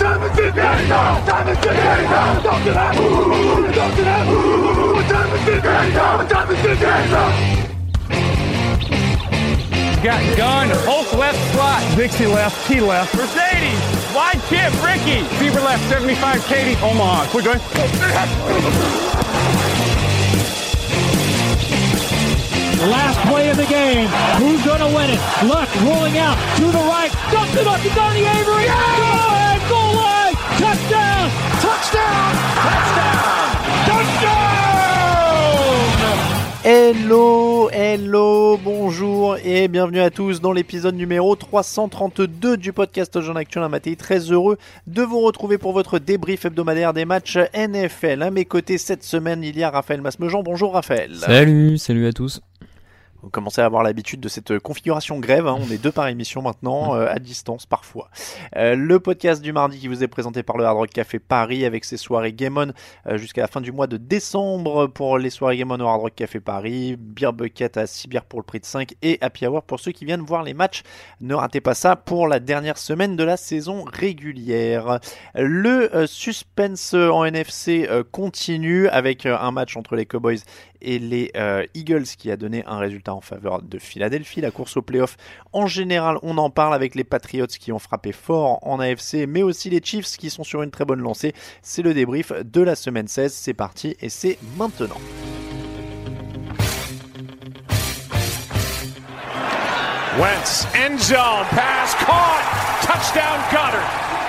What time is it now? Time is it now? Talk to that. Talk to that. What time is it now? What time is it now? Got gun, Hulk left slot, Dixie left, T left. Mercedes, wide chip, Ricky, Fever left, 75, Katie, Omaha. We're going. Last play of the game. Who's going to win it? Luck rolling out to the right. Dumps it up to Donnie Avery. Yeah! Hello, hello, bonjour et bienvenue à tous dans l'épisode numéro 332 du podcast Jean Actuel Maté. Très heureux de vous retrouver pour votre débrief hebdomadaire des matchs NFL. À mes côtés cette semaine, il y a Raphaël Masmejean. Bonjour Raphaël. Salut, salut à tous. Vous commencez à avoir l'habitude de cette configuration grève. hein. On est deux par émission maintenant, euh, à distance parfois. Euh, le podcast du mardi qui vous est présenté par le Hard Rock Café Paris avec ses soirées Game On euh, jusqu'à la fin du mois de décembre pour les soirées Game On au Hard Rock Café Paris. Beer Bucket à 6 bières pour le prix de 5 et Happy Hour pour ceux qui viennent voir les matchs. Ne ratez pas ça pour la dernière semaine de la saison régulière. Le suspense en NFC continue avec un match entre les Cowboys et les euh, Eagles qui a donné un résultat en faveur de Philadelphie. La course au playoff, en général, on en parle avec les Patriots qui ont frappé fort en AFC, mais aussi les Chiefs qui sont sur une très bonne lancée. C'est le débrief de la semaine 16. C'est parti et c'est maintenant. Wentz, end zone, pass caught, touchdown.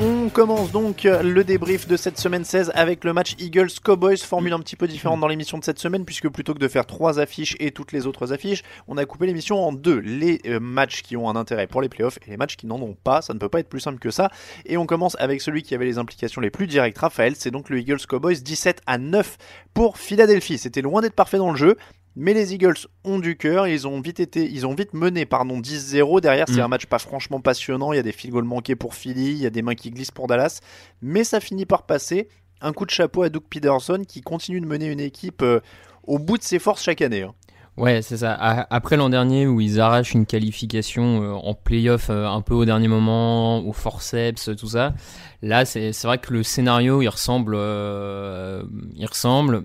On commence donc le débrief de cette semaine 16 avec le match Eagles-Cowboys, formule un petit peu différente dans l'émission de cette semaine puisque plutôt que de faire trois affiches et toutes les autres affiches, on a coupé l'émission en deux. Les euh, matchs qui ont un intérêt pour les playoffs et les matchs qui n'en ont pas, ça ne peut pas être plus simple que ça. Et on commence avec celui qui avait les implications les plus directes, Raphaël, c'est donc le Eagles-Cowboys 17 à 9 pour Philadelphie. C'était loin d'être parfait dans le jeu. Mais les Eagles ont du cœur, ils ont vite été, ils ont vite mené pardon 10-0 derrière, c'est Mm. un match pas franchement passionnant, il y a des field goals manqués pour Philly, il y a des mains qui glissent pour Dallas, mais ça finit par passer. Un coup de chapeau à Doug Peterson qui continue de mener une équipe euh, au bout de ses forces chaque année. hein. Ouais, c'est ça. Après l'an dernier où ils arrachent une qualification euh, en playoff euh, un peu au dernier moment, au forceps, tout ça, là c'est vrai que le scénario il ressemble, euh, il ressemble,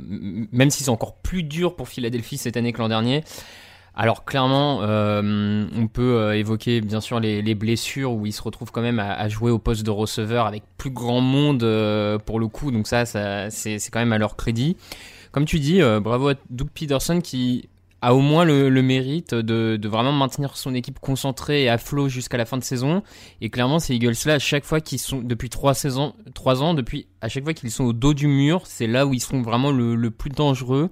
même si c'est encore plus dur pour Philadelphie cette année que l'an dernier. Alors clairement, on peut évoquer bien sûr les, les blessures où ils se retrouvent quand même à, jouer au poste de receveur avec plus grand monde pour le coup, donc ça, ça c'est quand même à leur crédit. Comme tu dis, bravo à Doug Peterson qui a au moins le, mérite de, vraiment maintenir son équipe concentrée et à flot jusqu'à la fin de saison. Et clairement, ces Eagles-là, à chaque fois qu'ils sont, depuis trois saisons, trois ans, depuis, à chaque fois qu'ils sont au dos du mur, c'est là où ils sont vraiment le, plus dangereux.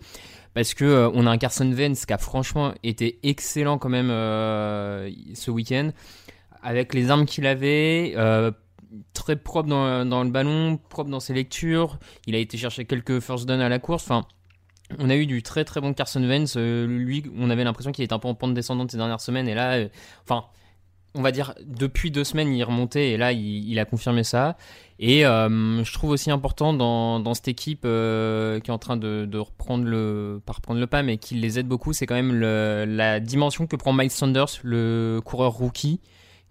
Parce que euh, on a un Carson Wentz qui a franchement été excellent quand même euh, ce week-end. Avec les armes qu'il avait, euh, très propre dans, dans le ballon, propre dans ses lectures. Il a été chercher quelques first down à la course. Enfin, on a eu du très très bon Carson Wentz. Euh, lui, on avait l'impression qu'il était un peu en pente descendante ces dernières semaines. Et là, euh, enfin, on va dire, depuis deux semaines, il remonté et là, il, a confirmé ça. Et euh, je trouve aussi important dans, cette équipe qui est en train de, reprendre le, pas reprendre le pas, mais qui les aide beaucoup, c'est quand même la dimension que prend Miles Sanders, le coureur rookie,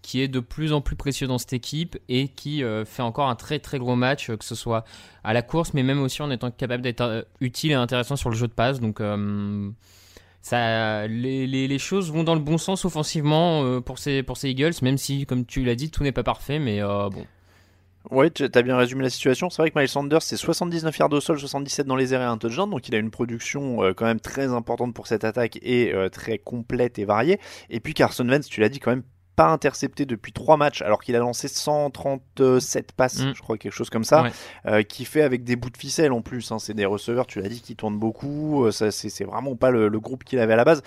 qui est de plus en plus précieux dans cette équipe et qui euh, fait encore un très très gros match, que ce soit à la course, mais même aussi en étant capable d'être utile et intéressant sur le jeu de passe. Donc ça, les, choses vont dans le bon sens offensivement euh, pour, ces, Eagles, même si, comme tu l'as dit, tout n'est pas parfait, mais euh, bon. Ouais, tu as bien résumé la situation. C'est vrai que Miles Sanders, c'est 79 yards au sol, 77 dans les airs et un touchdown, donc il a une production euh, quand même très importante pour cette attaque et très complète et variée. Et puis Carson Wentz, tu l'as dit, quand même intercepté depuis trois matchs, alors qu'il a lancé 137 passes, mm. je crois, quelque chose comme ça, euh, qui fait avec des bouts de ficelle en plus. Hein. c'est des receveurs, tu l'as dit, qui tournent beaucoup. Euh, ça, c'est, vraiment pas le, groupe qu'il avait à la base.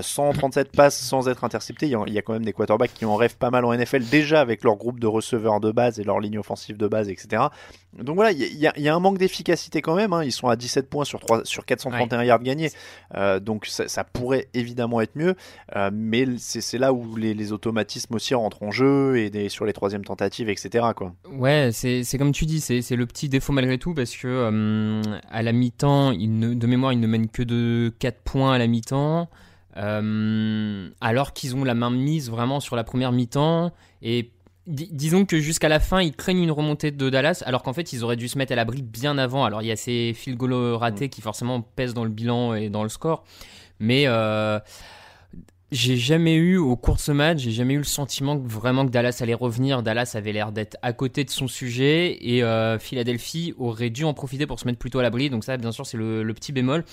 137 euh, passes sans être intercepté. Il y, a, quand même des quarterbacks qui en rêvent pas mal en NFL, déjà avec leur groupe de receveurs de base et leur ligne offensive de base, etc. Donc voilà, il y, a, un manque d'efficacité quand même. Hein. Ils sont à 17 points sur, 3, sur 431 yards gagnés. donc ça, pourrait évidemment être mieux. mais c'est, là où les, les automatismes aussi rentre en jeu et des, sur les troisièmes tentatives, etc. Quoi. Ouais, c'est comme tu dis, c'est le petit défaut malgré tout parce que euh, à la mi-temps, de mémoire, ils ne mènent que de 4 points à la mi-temps. Euh, alors qu'ils ont la main mise vraiment sur la première mi-temps et disons que jusqu'à la fin, ils craignent une remontée de Dallas, alors qu'en fait, ils auraient dû se mettre à l'abri bien avant. Alors, il y a ces field goals ratés mm. qui forcément pèsent dans le bilan et dans le score, mais euh, j'ai jamais eu au cours de ce match, j'ai jamais eu le sentiment que vraiment que Dallas allait revenir. Dallas avait l'air d'être à côté de son sujet et euh, Philadelphie aurait dû en profiter pour se mettre plutôt à l'abri. Donc ça, bien sûr, c'est le, petit bémol.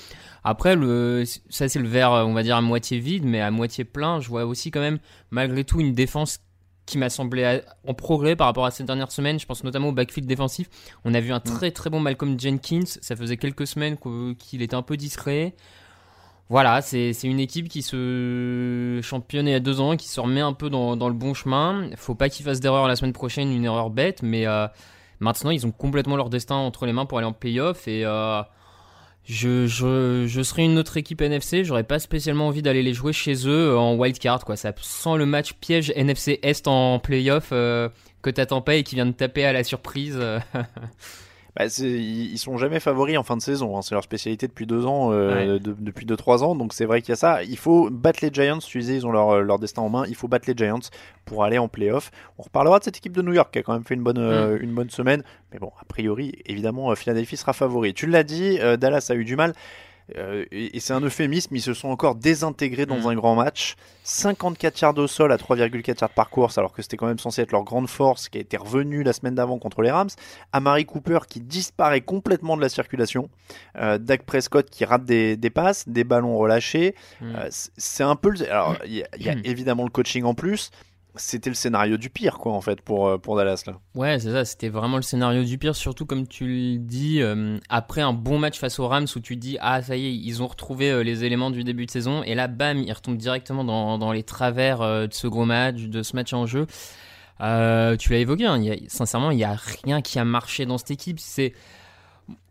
Après, le, ça c'est le verre, on va dire à moitié vide, mais à moitié plein. Je vois aussi quand même malgré tout une défense qui m'a semblé en progrès par rapport à cette dernière semaine. Je pense notamment au backfield défensif. On a vu un mm. très très bon Malcolm Jenkins. Ça faisait quelques semaines qu'il était un peu discret. Voilà, c'est une équipe qui se championne il y a deux ans, qui se remet un peu dans, le bon chemin. Faut pas qu'ils fassent d'erreur la semaine prochaine, une erreur bête, mais euh, maintenant ils ont complètement leur destin entre les mains pour aller en playoff et euh, je, je, serais une autre équipe NFC, j'aurais pas spécialement envie d'aller les jouer chez eux en wildcard quoi. Ça sent le match piège NFC Est en playoff euh, que t'attends pas et qui vient de taper à la surprise. bah, ils sont jamais favoris en fin de saison. Hein. C'est leur spécialité depuis deux ans, euh, depuis deux trois ans. Donc c'est vrai qu'il y a ça. Il faut battre les Giants. Tu disais, ils ont leur, leur, destin en main. Il faut battre les Giants pour aller en playoff. On reparlera de cette équipe de New York qui a quand même fait une bonne, euh, mm. une bonne semaine. Mais bon, a priori, évidemment, euh, Philadelphie sera favori. Tu l'as dit, Dallas a eu du mal. Euh, et, c'est un euphémisme, ils se sont encore désintégrés dans mm. un grand match. 54 yards au sol à 3,4 yards par course, alors que c'était quand même censé être leur grande force, qui a été revenue la semaine d'avant contre les Rams. Amari Cooper qui disparaît complètement de la circulation. Euh, Dak Prescott qui rate des, passes, des ballons relâchés. Mm. Euh, c'est un peu. Alors, il y, a mm. évidemment le coaching en plus, c'était le scénario du pire, quoi, en fait, pour, euh, pour Dallas, là. Ouais, c'est ça, c'était vraiment le scénario du pire, surtout comme tu le dis, euh, après un bon match face aux Rams où tu dis, ah, ça y est, ils ont retrouvé euh, les éléments du début de saison, et là, bam, ils retombent directement dans, dans les travers de ce gros match, de ce match en jeu. tu l'as évoqué, hein, sincèrement, il n'y a rien qui a marché dans cette équipe. C'est.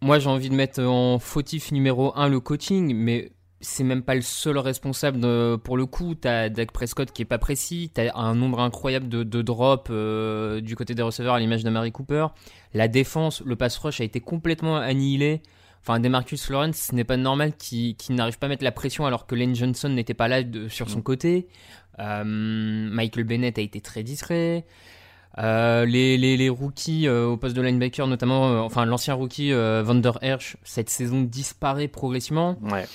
Moi, j'ai envie de mettre en fautif numéro 1 le coaching, mais c'est même pas le seul responsable pour le coup. T'as Dak Prescott qui est pas précis, t'as un nombre incroyable de, de drops euh, du côté des receveurs à l'image de Mary Cooper. La défense, le pass rush a été complètement annihilé. Enfin, Demarcus Lawrence, ce n'est pas normal qu'il n'arrive pas à mettre la pression alors que Lane Johnson n'était pas là sur son mm. côté. Euh, Michael Bennett a été très discret. Euh, les, les, les, rookies au poste de linebacker, notamment, enfin l'ancien rookie Van Der Hersch, cette saison disparaît progressivement. Ouais.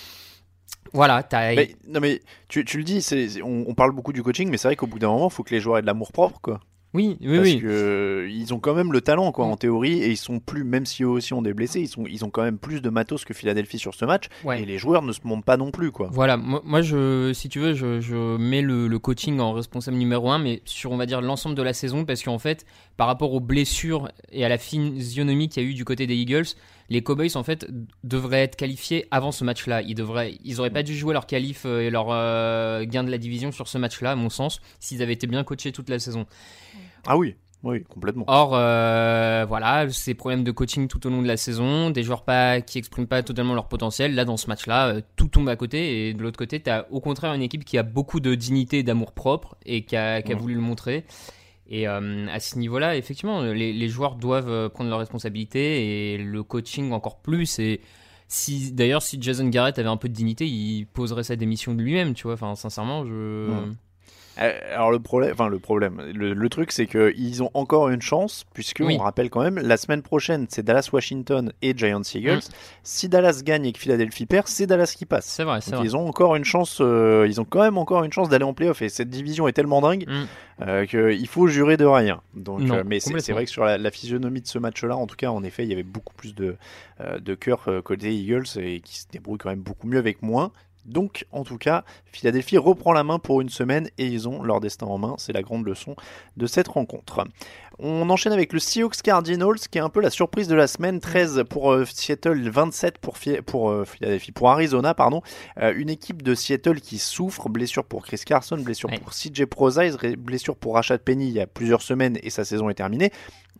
Voilà, t'as. non mais tu, tu le dis, on, on, parle beaucoup du coaching, mais c'est vrai qu'au bout d'un moment, il faut que les joueurs aient de l'amour propre, quoi. Oui, oui, Parce oui. que ils ont quand même le talent, quoi, en théorie, et ils sont plus, même si eux aussi ont des blessés, ils sont, ils ont quand même plus de matos que Philadelphie sur ce match, et les joueurs ne se montent pas non plus, quoi. Voilà, moi, je, si tu veux, je, je mets le, le, coaching en responsable numéro un, mais sur, on va dire, l'ensemble de la saison, parce qu'en fait, par rapport aux blessures et à la physionomie qu'il y a eu du côté des Eagles, les Cowboys en fait devraient être qualifiés avant ce match-là. Ils devraient, ils auraient pas dû jouer leur qualif euh, et leur euh, gain de la division sur ce match-là, à mon sens, s'ils avaient été bien coachés toute la saison. Ah oui. Oui, complètement. Or, euh, voilà, ces problèmes de coaching tout au long de la saison, des joueurs pas qui expriment pas totalement leur potentiel. Là, dans ce match-là, euh, tout tombe à côté. Et de l'autre côté, tu as au contraire une équipe qui a beaucoup de dignité et d'amour propre et qui a, qui a Ouais. voulu le montrer. Et euh, à ce niveau-là, effectivement, les, joueurs doivent euh, prendre leurs responsabilités et le coaching encore plus. Et si d'ailleurs, si Jason Garrett avait un peu de dignité, il poserait sa démission de lui-même, tu vois. Enfin, sincèrement, je. Euh, Alors le problème, enfin le problème, le, le truc c'est que ils ont encore une chance puisque Oui. on rappelle quand même la semaine prochaine c'est Dallas Washington et Giants Eagles. Mm. Si Dallas gagne et que Philadelphie perd, c'est Dallas qui passe. C'est vrai, c'est vrai. ils ont encore une chance, euh, ils ont quand même encore une chance d'aller en playoff et cette division est tellement dingue Mm. euh, qu'il faut jurer de rien. Donc, Non, euh, mais c'est- vrai que sur la, la physionomie de ce match-là, en tout cas, en effet, il y avait beaucoup plus de, de cœur côté Eagles et qui se débrouillent quand même beaucoup mieux avec moins. Donc, en tout cas, Philadelphie reprend la main pour une semaine et ils ont leur destin en main. C'est la grande leçon de cette rencontre. On enchaîne avec le Seahawks Cardinals, qui est un peu la surprise de la semaine. 13 pour euh, Seattle, 27 pour, pour euh, Philadelphie, pour Arizona, pardon. Euh, une équipe de Seattle qui souffre, blessure pour Chris Carson, blessure Ouais. pour CJ Prozise, blessure pour Rashad Penny il y a plusieurs semaines et sa saison est terminée.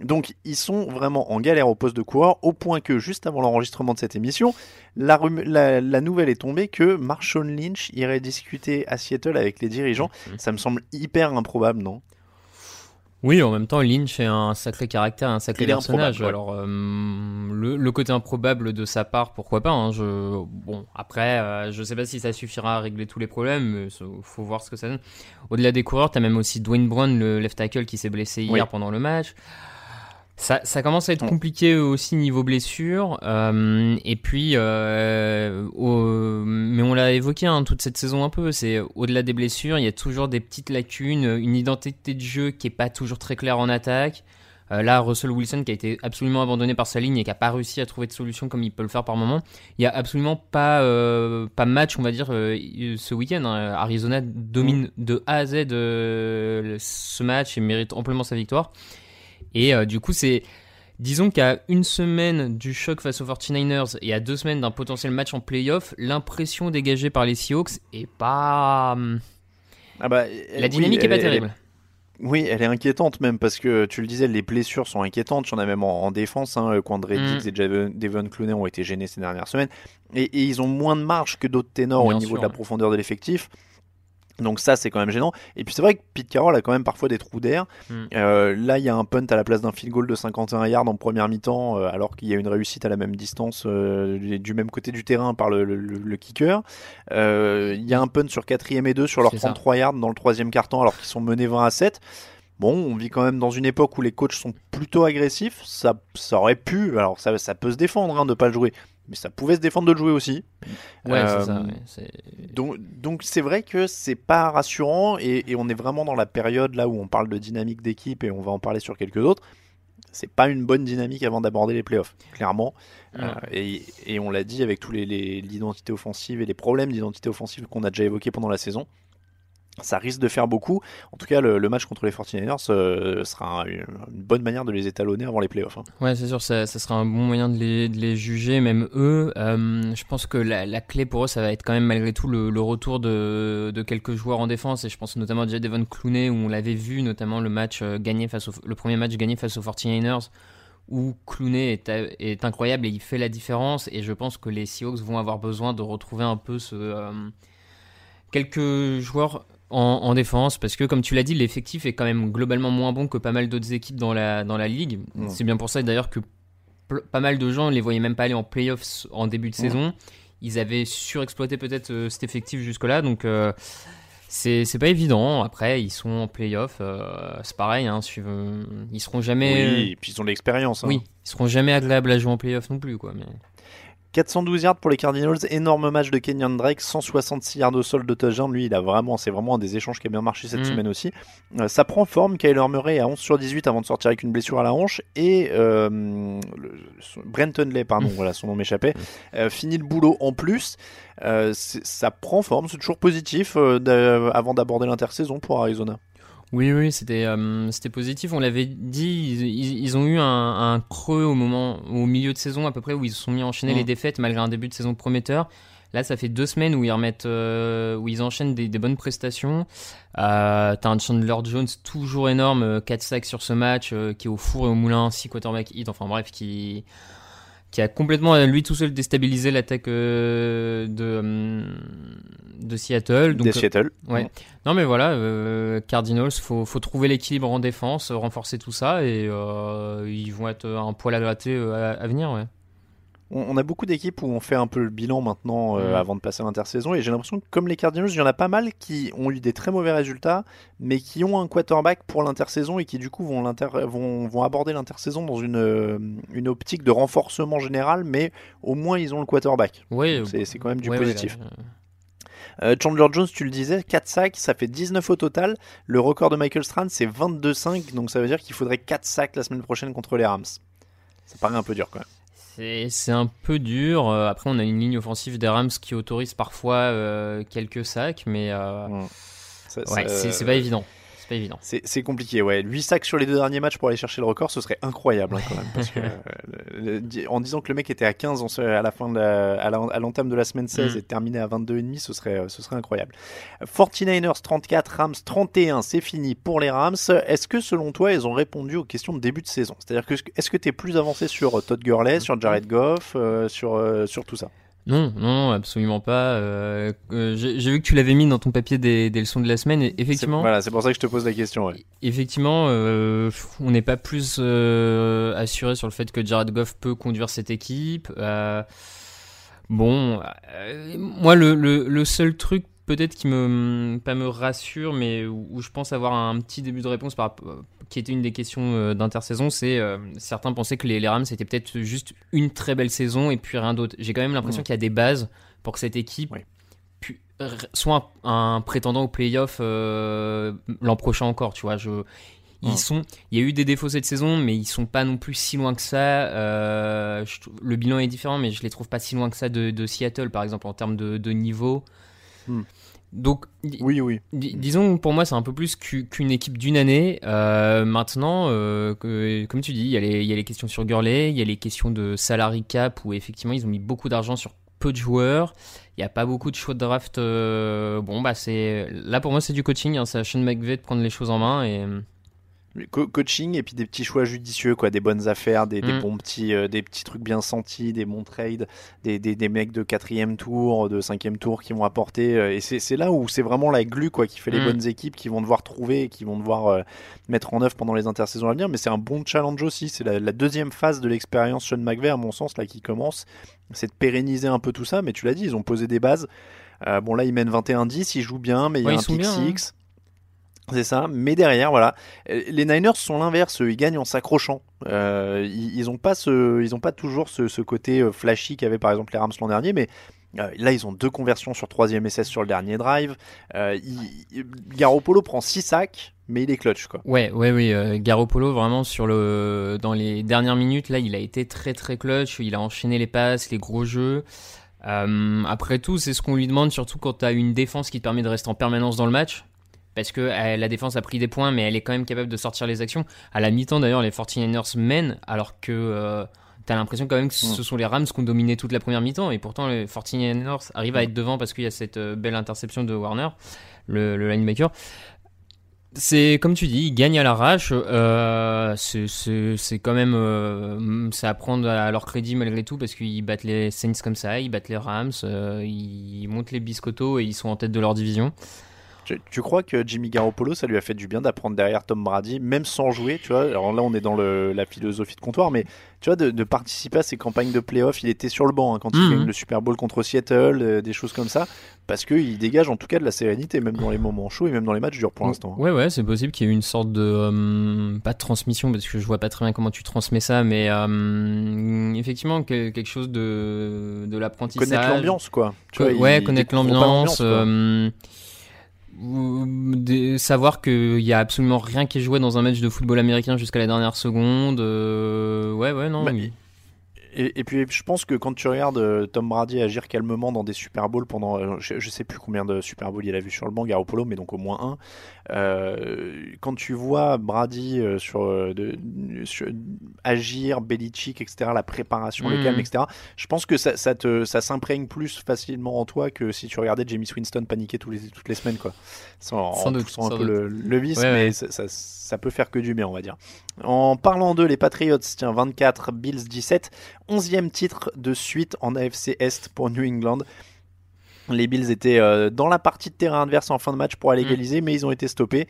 Donc ils sont vraiment en galère au poste de coureur, au point que juste avant l'enregistrement de cette émission, la, rum- la- la nouvelle est tombée que Marshawn Lynch irait discuter à Seattle avec les dirigeants. Mhm. Ça me semble hyper improbable, non? Oui, en même temps, Lynch est un sacré caractère, un sacré personnage. Alors, euh, le, le côté improbable de sa part, pourquoi pas hein, je... Bon, après, euh, je sais pas si ça suffira à régler tous les problèmes, mais faut voir ce que ça donne. Au-delà des coureurs, tu as même aussi Dwayne Brown, le left tackle, qui s'est blessé hier Oui. pendant le match. Ça, ça commence à être Mm. compliqué aussi niveau blessure. euh, et puis, euh, au- mais on l'a évoqué hein, toute cette saison un peu. C'est au-delà des blessures, il y a toujours des petites lacunes, une identité de jeu qui est pas toujours très claire en attaque. Euh, là, Russell Wilson qui a été absolument abandonné par sa ligne et qui a pas réussi à trouver de solution comme il peut le faire par moment. Il y a absolument pas pas match, on va dire, ce week-end. hein. Arizona domine de A à Z ce match et mérite amplement sa victoire. Et euh, du coup, c'est. Disons qu'à une semaine du choc face aux 49ers et à deux semaines d'un potentiel match en playoff, l'impression dégagée par les Seahawks est pas. hum, ah bah, La dynamique est pas terrible. Oui, elle est inquiétante même parce que tu le disais, les blessures sont inquiétantes. Il y en a même en, en défense. Hein, Quandre Mm. Diggs et Javon- Devon Clooney ont été gênés ces dernières semaines. Et, et ils ont moins de marge que d'autres ténors Bien au niveau sûr, de la ouais. profondeur de l'effectif. Donc ça, c'est quand même gênant. Et puis c'est vrai que Pete Carroll a quand même parfois des trous d'air. Mm. Euh, là, il y a un punt à la place d'un field goal de 51 yards en première mi-temps, euh, alors qu'il y a une réussite à la même distance euh, du même côté du terrain par le, le- le kicker. Il y a un punt sur 4 et 2 sur leurs C'est ça. 33 yards dans le troisième quart-temps, alors qu'ils sont menés 20 à 7. Bon, on vit quand même dans une époque où les coachs sont plutôt agressifs. Ça, ça aurait pu, alors ça, ça peut se défendre hein, de pas le jouer, mais ça pouvait se défendre de le jouer aussi. Ouais, Euh, c'est ça. ouais, c'est- Donc, donc c'est vrai que c'est pas rassurant et, et on est vraiment dans la période là où on parle de dynamique d'équipe et on va en parler sur quelques autres. C'est pas une bonne dynamique avant d'aborder les playoffs, clairement. Euh, et, et on l'a dit avec tous les les- l'identité offensive et les problèmes d'identité offensive qu'on a déjà évoqués pendant la saison. Ça risque de faire beaucoup. En tout cas, le, match contre les 49ers euh, sera un- une bonne manière de les étalonner avant les playoffs. hein. Ouais, c'est sûr, ça, sera un bon moyen de les, juger, même eux. Euh, je pense que la, clé pour eux, ça va être quand même malgré tout le, retour de, quelques joueurs en défense. Et je pense notamment à Devon Clooney, où on l'avait vu, notamment le match euh, gagné face au, le premier match gagné face aux 49ers, où Clooney est, incroyable et il fait la différence. Et je pense que les Seahawks vont avoir besoin de retrouver un peu ce, quelques joueurs en, en défense parce que comme tu l'as dit l'effectif est quand même globalement moins bon que pas mal d'autres équipes dans la, dans la ligue c'est bien pour ça d'ailleurs que pas mal de gens les voyaient même pas aller en playoffs en début de saison ils avaient surexploité peut-être euh, cet effectif jusque là donc euh, c'est pas évident après ils sont en playoffs euh, c'est pareil hein, suivre- ils seront jamais Oui, et puis ils ont l'expérience. hein. oui ils seront jamais agréables à jouer en playoffs non plus quoi mais 412 yards pour les Cardinals, énorme match de Kenyon Drake, 166 yards au sol de touchdown. Lui, il a vraiment, c'est vraiment un des échanges qui a bien marché cette Mm. semaine aussi. Euh, ça prend forme. Kyler Murray à 11 sur 18 avant de sortir avec une blessure à la hanche. Et euh, le- Brenton Lay, pardon, Mm. voilà, son nom m'échappait, euh, finit le boulot en plus. Euh, ça prend forme, c'est toujours positif avant d'aborder l'intersaison pour Arizona. Oui, oui, c'était euh, c'était positif. On l'avait dit, ils, ils- ont eu un, un creux au moment, au milieu de saison à peu près où ils se sont mis à enchaîner Mm. les défaites malgré un début de saison prometteur. Là, ça fait deux semaines où ils remettent, euh, où ils enchaînent des, des bonnes prestations. Euh, T'as un Chandler Jones toujours énorme, 4 sacs sur ce match, qui est au four et au moulin, 6 quarterback hit, enfin bref, qui qui a complètement lui tout seul déstabilisé l'attaque de de Seattle. Donc, de Seattle. ouais. Non mais voilà, Cardinals, faut faut trouver l'équilibre en défense, renforcer tout ça et ils vont être un poil à gratter à, à venir, ouais on, a beaucoup d'équipes où on fait un peu le bilan maintenant euh, mm. avant de passer à l'intersaison et j'ai l'impression que comme les Cardinals, il y en a pas mal qui ont eu des très mauvais résultats mais qui ont un quarterback pour l'intersaison et qui du coup vont, vont, vont aborder l'intersaison dans une, euh, une optique de renforcement général mais au moins ils ont le quarterback. Oui, c'est quand même du positif. Euh, Chandler Jones, tu le disais, 4 sacs, ça fait 19 au total. Le record de Michael Strand, c'est 22-5, donc ça veut dire qu'il faudrait 4 sacs la semaine prochaine contre les Rams. Ça paraît un peu dur quand même. C'est un peu dur. Euh, après, on a une ligne offensive des Rams qui autorise parfois euh, quelques sacs, mais euh, mmh. ouais, c'est pas évident évident. C'est compliqué, ouais. 8 sacs sur les deux derniers matchs pour aller chercher le record, ce serait incroyable hein, quand même. Parce que, euh, en disant que le mec était à 15 à la fin de à l'entame de la semaine 16 mm. et terminé à 22,5, ce serait, euh, ce serait incroyable. 49ers 34, Rams 31, c'est fini pour les Rams. Est-ce que selon toi, ils ont répondu aux questions de début de saison? C'est-à-dire que est-ce que tu es plus avancé sur euh, Todd Gurley, sur Jared Goff, sur, sur tout ça? Non, non, absolument pas. Euh, euh, j'ai vu que tu l'avais mis dans ton papier des, leçons de la semaine. Et effectivement. Voilà, c'est pour ça que je te pose la question. Effectivement, euh, on n'est pas plus assuré sur le fait que Jared Goff peut conduire cette équipe. bon, moi, le, le, seul truc peut-être qui me pas me rassure, mais où, je pense avoir un petit début de réponse par qui était une des questions euh, d'intersaison, c'est euh, certains pensaient que les, Rams c'était peut-être juste une très belle saison et puis rien d'autre. J'ai quand même l'impression qu'il y a des bases pour que cette équipe soit un, prétendant au playoff euh, l'an prochain encore. Tu vois, je, ils sont, il y a eu des défauts cette saison, mais ils sont pas non plus si loin que ça. le bilan est différent, mais je les trouve pas si loin que ça de, Seattle, par exemple, en termes de, niveau. Hmm. Donc, oui, oui. disons pour moi, c'est un peu plus qu'une équipe d'une année. Euh, maintenant, euh, comme tu dis, il y, a les, questions sur Gurley, il y a les questions de salary cap où effectivement ils ont mis beaucoup d'argent sur peu de joueurs. Il n'y a pas beaucoup de choix de draft. Euh, bon, bah c'est là pour moi, c'est du coaching. Hein, c'est à Sean McVay de prendre les choses en main et coaching et puis des petits choix judicieux quoi. Des bonnes affaires des, mm. bons petits euh, des petits trucs bien sentis des bons trades des, des, des mecs de quatrième tour de cinquième tour qui vont apporter euh, et c'est là où c'est vraiment la glue quoi qui fait les mm. bonnes équipes qui vont devoir trouver qui vont devoir euh, mettre en œuvre pendant les intersaisons à venir. Mais c'est un bon challenge aussi. C'est la, deuxième phase de l'expérience Sean McVay à mon sens là qui commence. C'est de pérenniser un peu tout ça. Mais tu l'as dit ils ont posé des bases. Bon là ils mènent 21-10 ils jouent bien mais il y a un pick 6 c'est ça, mais derrière, voilà, euh, les Niners sont l'inverse, ils gagnent en s'accrochant. Euh, ils n'ont pas, ce, ils ont pas toujours ce, côté euh, flashy qu'avaient par exemple les Rams l'an dernier, mais là ils ont deux conversions sur troisième essai sur le dernier drive. Garoppolo prend 6 sacs, mais il est clutch quoi. Ouais, ouais, oui. Garoppolo vraiment sur le, dans les dernières minutes là, il a été très très clutch. Il a enchaîné les passes, les gros jeux. après tout, c'est ce qu'on lui demande, surtout quand tu as une défense qui te permet de rester en permanence dans le match parce que euh, la défense a pris des points, mais elle est quand même capable de sortir les actions. À la mi-temps, d'ailleurs, les 49ers mènent, alors que euh, tu as l'impression quand même que ce sont les Rams qui ont dominé toute la première mi-temps, et pourtant les 49ers arrivent à être devant parce qu'il y a cette euh, belle interception de Warner, le, le linebacker. C'est comme tu dis, ils gagnent à l'arrache. c'est quand même, c'est à prendre à leur crédit malgré tout parce qu'ils battent les Saints comme ça, ils battent les Rams, ils montent les biscottos et ils sont en tête de leur division. Tu, crois que Jimmy Garoppolo, ça lui a fait du bien d'apprendre derrière Tom Brady, même sans jouer, tu vois? Alors là, on est dans la philosophie de comptoir, mais tu vois, de, participer à ces campagnes de playoffs, il était sur le banc hein, quand il mhm. gagne le Super Bowl contre Seattle, euh, des choses comme ça, parce qu'il dégage en tout cas de la sérénité, même dans les moments chauds et même dans les matchs durs pour l'instant. Ouais, ouais, c'est possible qu'il y ait une sorte de. Euh, pas de transmission, parce que je vois pas très bien comment tu transmets ça, mais euh, effectivement, quelque chose de, de l'apprentissage. Connaître l'ambiance, quoi. Tu vois, ouais, connaître l'ambiance de savoir qu'il y a absolument rien qui est joué dans un match de football américain jusqu'à la dernière seconde. Euh, ouais, ouais, non. Bah, Et, et, puis je pense que quand tu regardes euh, Tom Brady agir calmement dans des Super Bowls pendant, euh, je, je, sais plus combien de Super Bowls il a vu sur le banc, Garoppolo, mais donc au moins un. Euh, quand tu vois Brady sur, de, sur, agir, Belichick, etc., la préparation, mmh. le calme, etc., je pense que ça, ça, te, ça s'imprègne plus facilement en toi que si tu regardais Jamie Winston paniquer tous les, toutes les semaines, quoi. Sans, sans en doute, poussant un peu le, le, vice, ouais, mais ouais. Ça, ça, ça, peut faire que du bien, on va dire. En parlant d'eux, les Patriots, tiens, 24, Bills 17, 11e titre de suite en AFC Est pour New England. Les Bills étaient euh, dans la partie de terrain adverse en fin de match pour aller égaliser, mmh. mais ils ont été stoppés.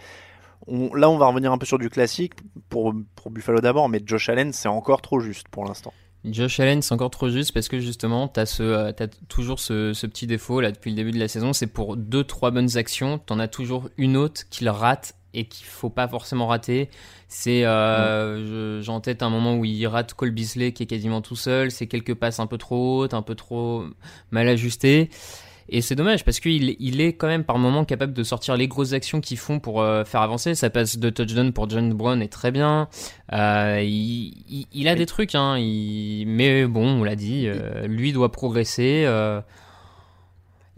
On, là, on va revenir un peu sur du classique pour, pour Buffalo d'abord, mais Josh Allen, c'est encore trop juste pour l'instant. Josh Allen, c'est encore trop juste parce que justement, tu as, euh, as toujours ce, ce, petit défaut là depuis le début de la saison. C'est pour 2-3 bonnes actions, tu en as toujours une autre qu'il rate et qu'il faut pas forcément rater. C'est, euh, mmh. j'ai en tête un moment où il rate Cole Beasley qui est quasiment tout seul. C'est quelques passes un peu trop hautes, un peu trop mal ajustées. Et c'est dommage parce qu'il il est quand même par moment capable de sortir les grosses actions qu'ils font pour euh, faire avancer. Ça passe de touchdown pour John Brown est très bien. Euh, il, il, il, a des trucs, hein. Il, mais bon, on l'a dit, euh, lui doit progresser.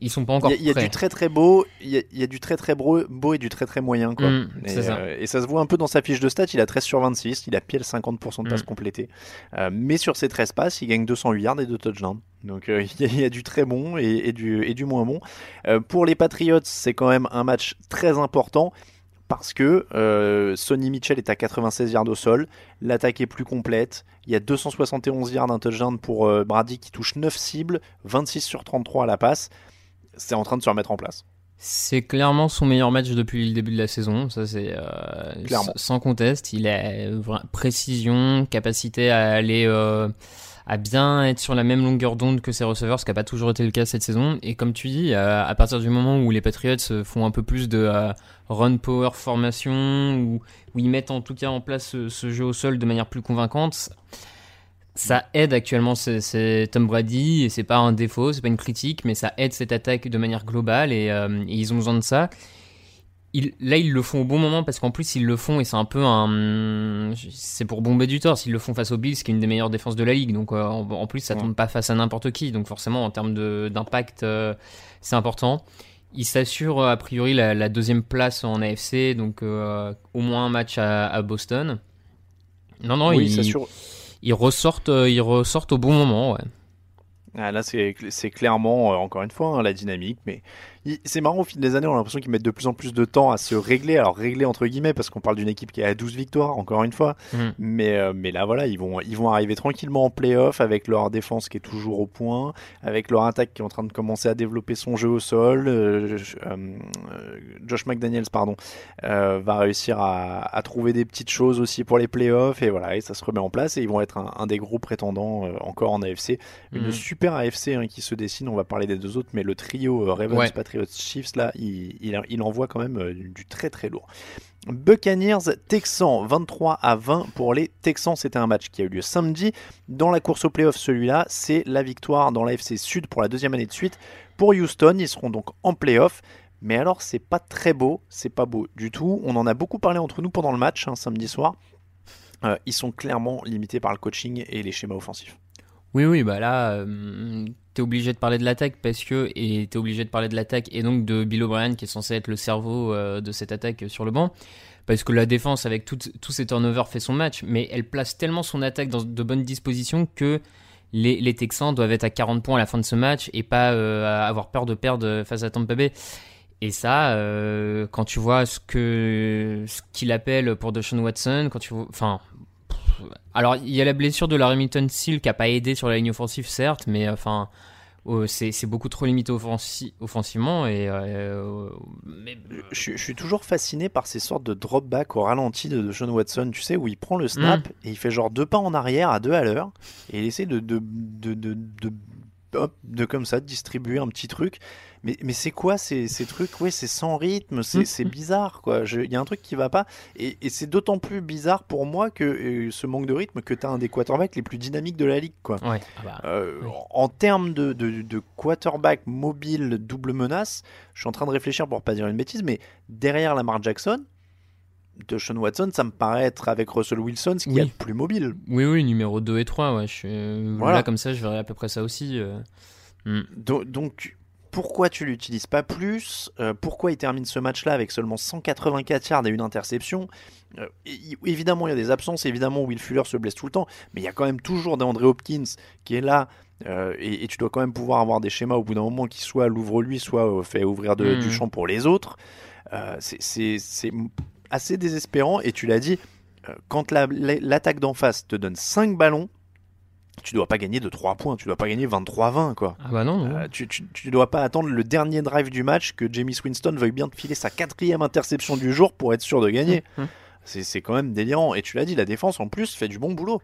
Euh, ils sont pas encore Il y, a, y a du très très beau, il y, y a, du très très beau, beau et du très très moyen quoi. Mmh, et, ça. Euh, et, ça. se voit un peu dans sa fiche de stats, il a 13 sur 26, il a pile 50% de passes mmh. complétées. Euh, mais sur ses 13 passes, il gagne 208 yards et 2 touchdowns. Donc euh, il y, a du très bon et, et du, et du moins bon. Euh, pour les Patriots, c'est quand même un match très important parce que euh, Sonny Mitchell est à 96 yards au sol, l'attaque est plus complète, il y a 271 yards d'un touchdown pour euh, Brady qui touche 9 cibles, 26 sur 33 à la passe c'est en train de se remettre en place. C'est clairement son meilleur match depuis le début de la saison, ça c'est euh, sans conteste. Il a précision, capacité à aller euh, à bien être sur la même longueur d'onde que ses receveurs, ce qui n'a pas toujours été le cas cette saison. Et comme tu dis, euh, à partir du moment où les Patriots font un peu plus de run power formation, où, où, ils mettent en tout cas en place ce, ce jeu au sol de manière plus convaincante, ça aide actuellement c'est Tom Brady et c'est pas un défaut, c'est pas une critique, mais ça aide cette attaque de manière globale et, euh, et ils ont besoin de ça. Ils, là, ils le font au bon moment parce qu'en plus, ils le font et c'est un peu un. C'est pour bomber du tort. S'ils le font face aux Bills, qui est une des meilleures défenses de la ligue. Donc, euh, en, en, plus, ça tombe pas face à n'importe qui. Donc, forcément, en termes d'impact, euh, c'est important. Ils s'assurent, a priori, la, la, deuxième place en AFC. Donc, au moins un match à, à Boston. Non, non, oui, ils s'assurent ils ressortent, euh, ils ressortent au bon moment. Ah, là, c'est clairement, euh, encore une fois, hein, la dynamique. Mais c'est marrant, au fil des années, on a l'impression qu'ils mettent de plus en plus de temps à se régler. Alors, régler entre guillemets, parce qu'on parle d'une équipe qui est à 12 victoires, encore une fois. Mmh. Mais, euh, mais là, voilà, ils vont, ils vont arriver tranquillement en playoff avec leur défense qui est toujours au point, avec leur attaque qui est en train de commencer à développer son jeu au sol. Euh, euh, Josh McDaniels, pardon, va réussir à, à, trouver des petites choses aussi pour les playoffs. Et voilà, et ça se remet en place. Et ils vont être un, un des gros prétendants encore en AFC. Une mmh. super AFC hein, qui se dessine. On va parler des deux autres, mais le trio Ravens, ouais. Patriots, Chiefs, là, il, il, il, envoie quand même euh, du très très lourd. Buccaneers Texans 23 à 20 pour les Texans. C'était un match qui a eu lieu samedi. Dans la course au playoff, celui-là, c'est la victoire dans la FC Sud pour la deuxième année de suite. Pour Houston, ils seront donc en playoff. Mais alors, c'est pas très beau, c'est pas beau du tout. On en a beaucoup parlé entre nous pendant le match, hein, samedi soir. Euh, ils sont clairement limités par le coaching et les schémas offensifs. Oui, oui, bah là, euh, t'es obligé de parler de l'attaque parce que, et t'es obligé de parler de l'attaque et donc de Bill O'Brien qui est censé être le cerveau euh, de cette attaque sur le banc. Parce que la défense, avec tous ces turnovers, fait son match, mais elle place tellement son attaque dans de bonnes dispositions que les, les Texans doivent être à 40 points à la fin de ce match et pas euh, avoir peur de perdre face à Tampa Bay. Et ça, euh, quand tu vois ce que ce qu'il appelle pour Deshaun Watson, quand tu vois, enfin, alors, il y a la blessure de la Remington Seal qui n'a pas aidé sur la ligne offensive, certes, mais enfin, euh, c'est beaucoup trop limité offensi offensivement. Et, euh, mais... je, je, suis toujours fasciné par ces sortes de drop back au ralenti de, de Sean Watson, tu sais, où il prend le snap mm. et il fait genre deux pas en arrière à deux à l'heure et il essaie de, de, de, de, de hop, de comme ça, de distribuer un petit truc. Mais, mais c'est quoi ces, ces trucs? Ouais, c'est sans rythme, c'est bizarre, quoi. Il y a un truc qui va pas. Et, et c'est d'autant plus bizarre pour moi que euh, ce manque de rythme que tu as un des quarterbacks les plus dynamiques de la ligue, quoi. Ouais. Ah bah, euh. En termes de, de, de, quarterback mobile double menace, je suis en train de réfléchir pour pas dire une bêtise, mais derrière Lamar Jackson, de Sean Watson, ça me paraît être avec Russell Wilson ce qui est plus mobile. Oui, oui, numéro 2 et 3, ouais. Je suis... Voilà. Là, comme ça, je verrais à peu près ça aussi. euh. Mm. Do- Donc, pourquoi tu l'utilises pas plus Euh, Pourquoi il termine ce match-là avec seulement 184 yards et une interception Euh, Évidemment, il y a des absences. Évidemment, Will Fuller se blesse tout le temps. Mais il y a quand même toujours DeAndre Hopkins qui est là. euh, et, et tu dois quand même pouvoir avoir des schémas au bout d'un moment qui soit l'ouvre-lui, soit euh, fait ouvrir de- du champ pour les autres. C'est- assez désespérant. Et tu l'as dit, quand la- la- l'attaque d'en face te donne 5 ballons, tu dois pas gagner de 3 points. Tu dois pas gagner 23-20, quoi. Ah bah non, non. Euh, tu, tu, tu dois pas attendre le dernier drive du match que James Winston veuille bien te filer sa quatrième interception du jour pour être sûr de gagner. Mhm. C'est c'est quand même délirant. Et tu l'as dit, la défense en plus fait du bon boulot.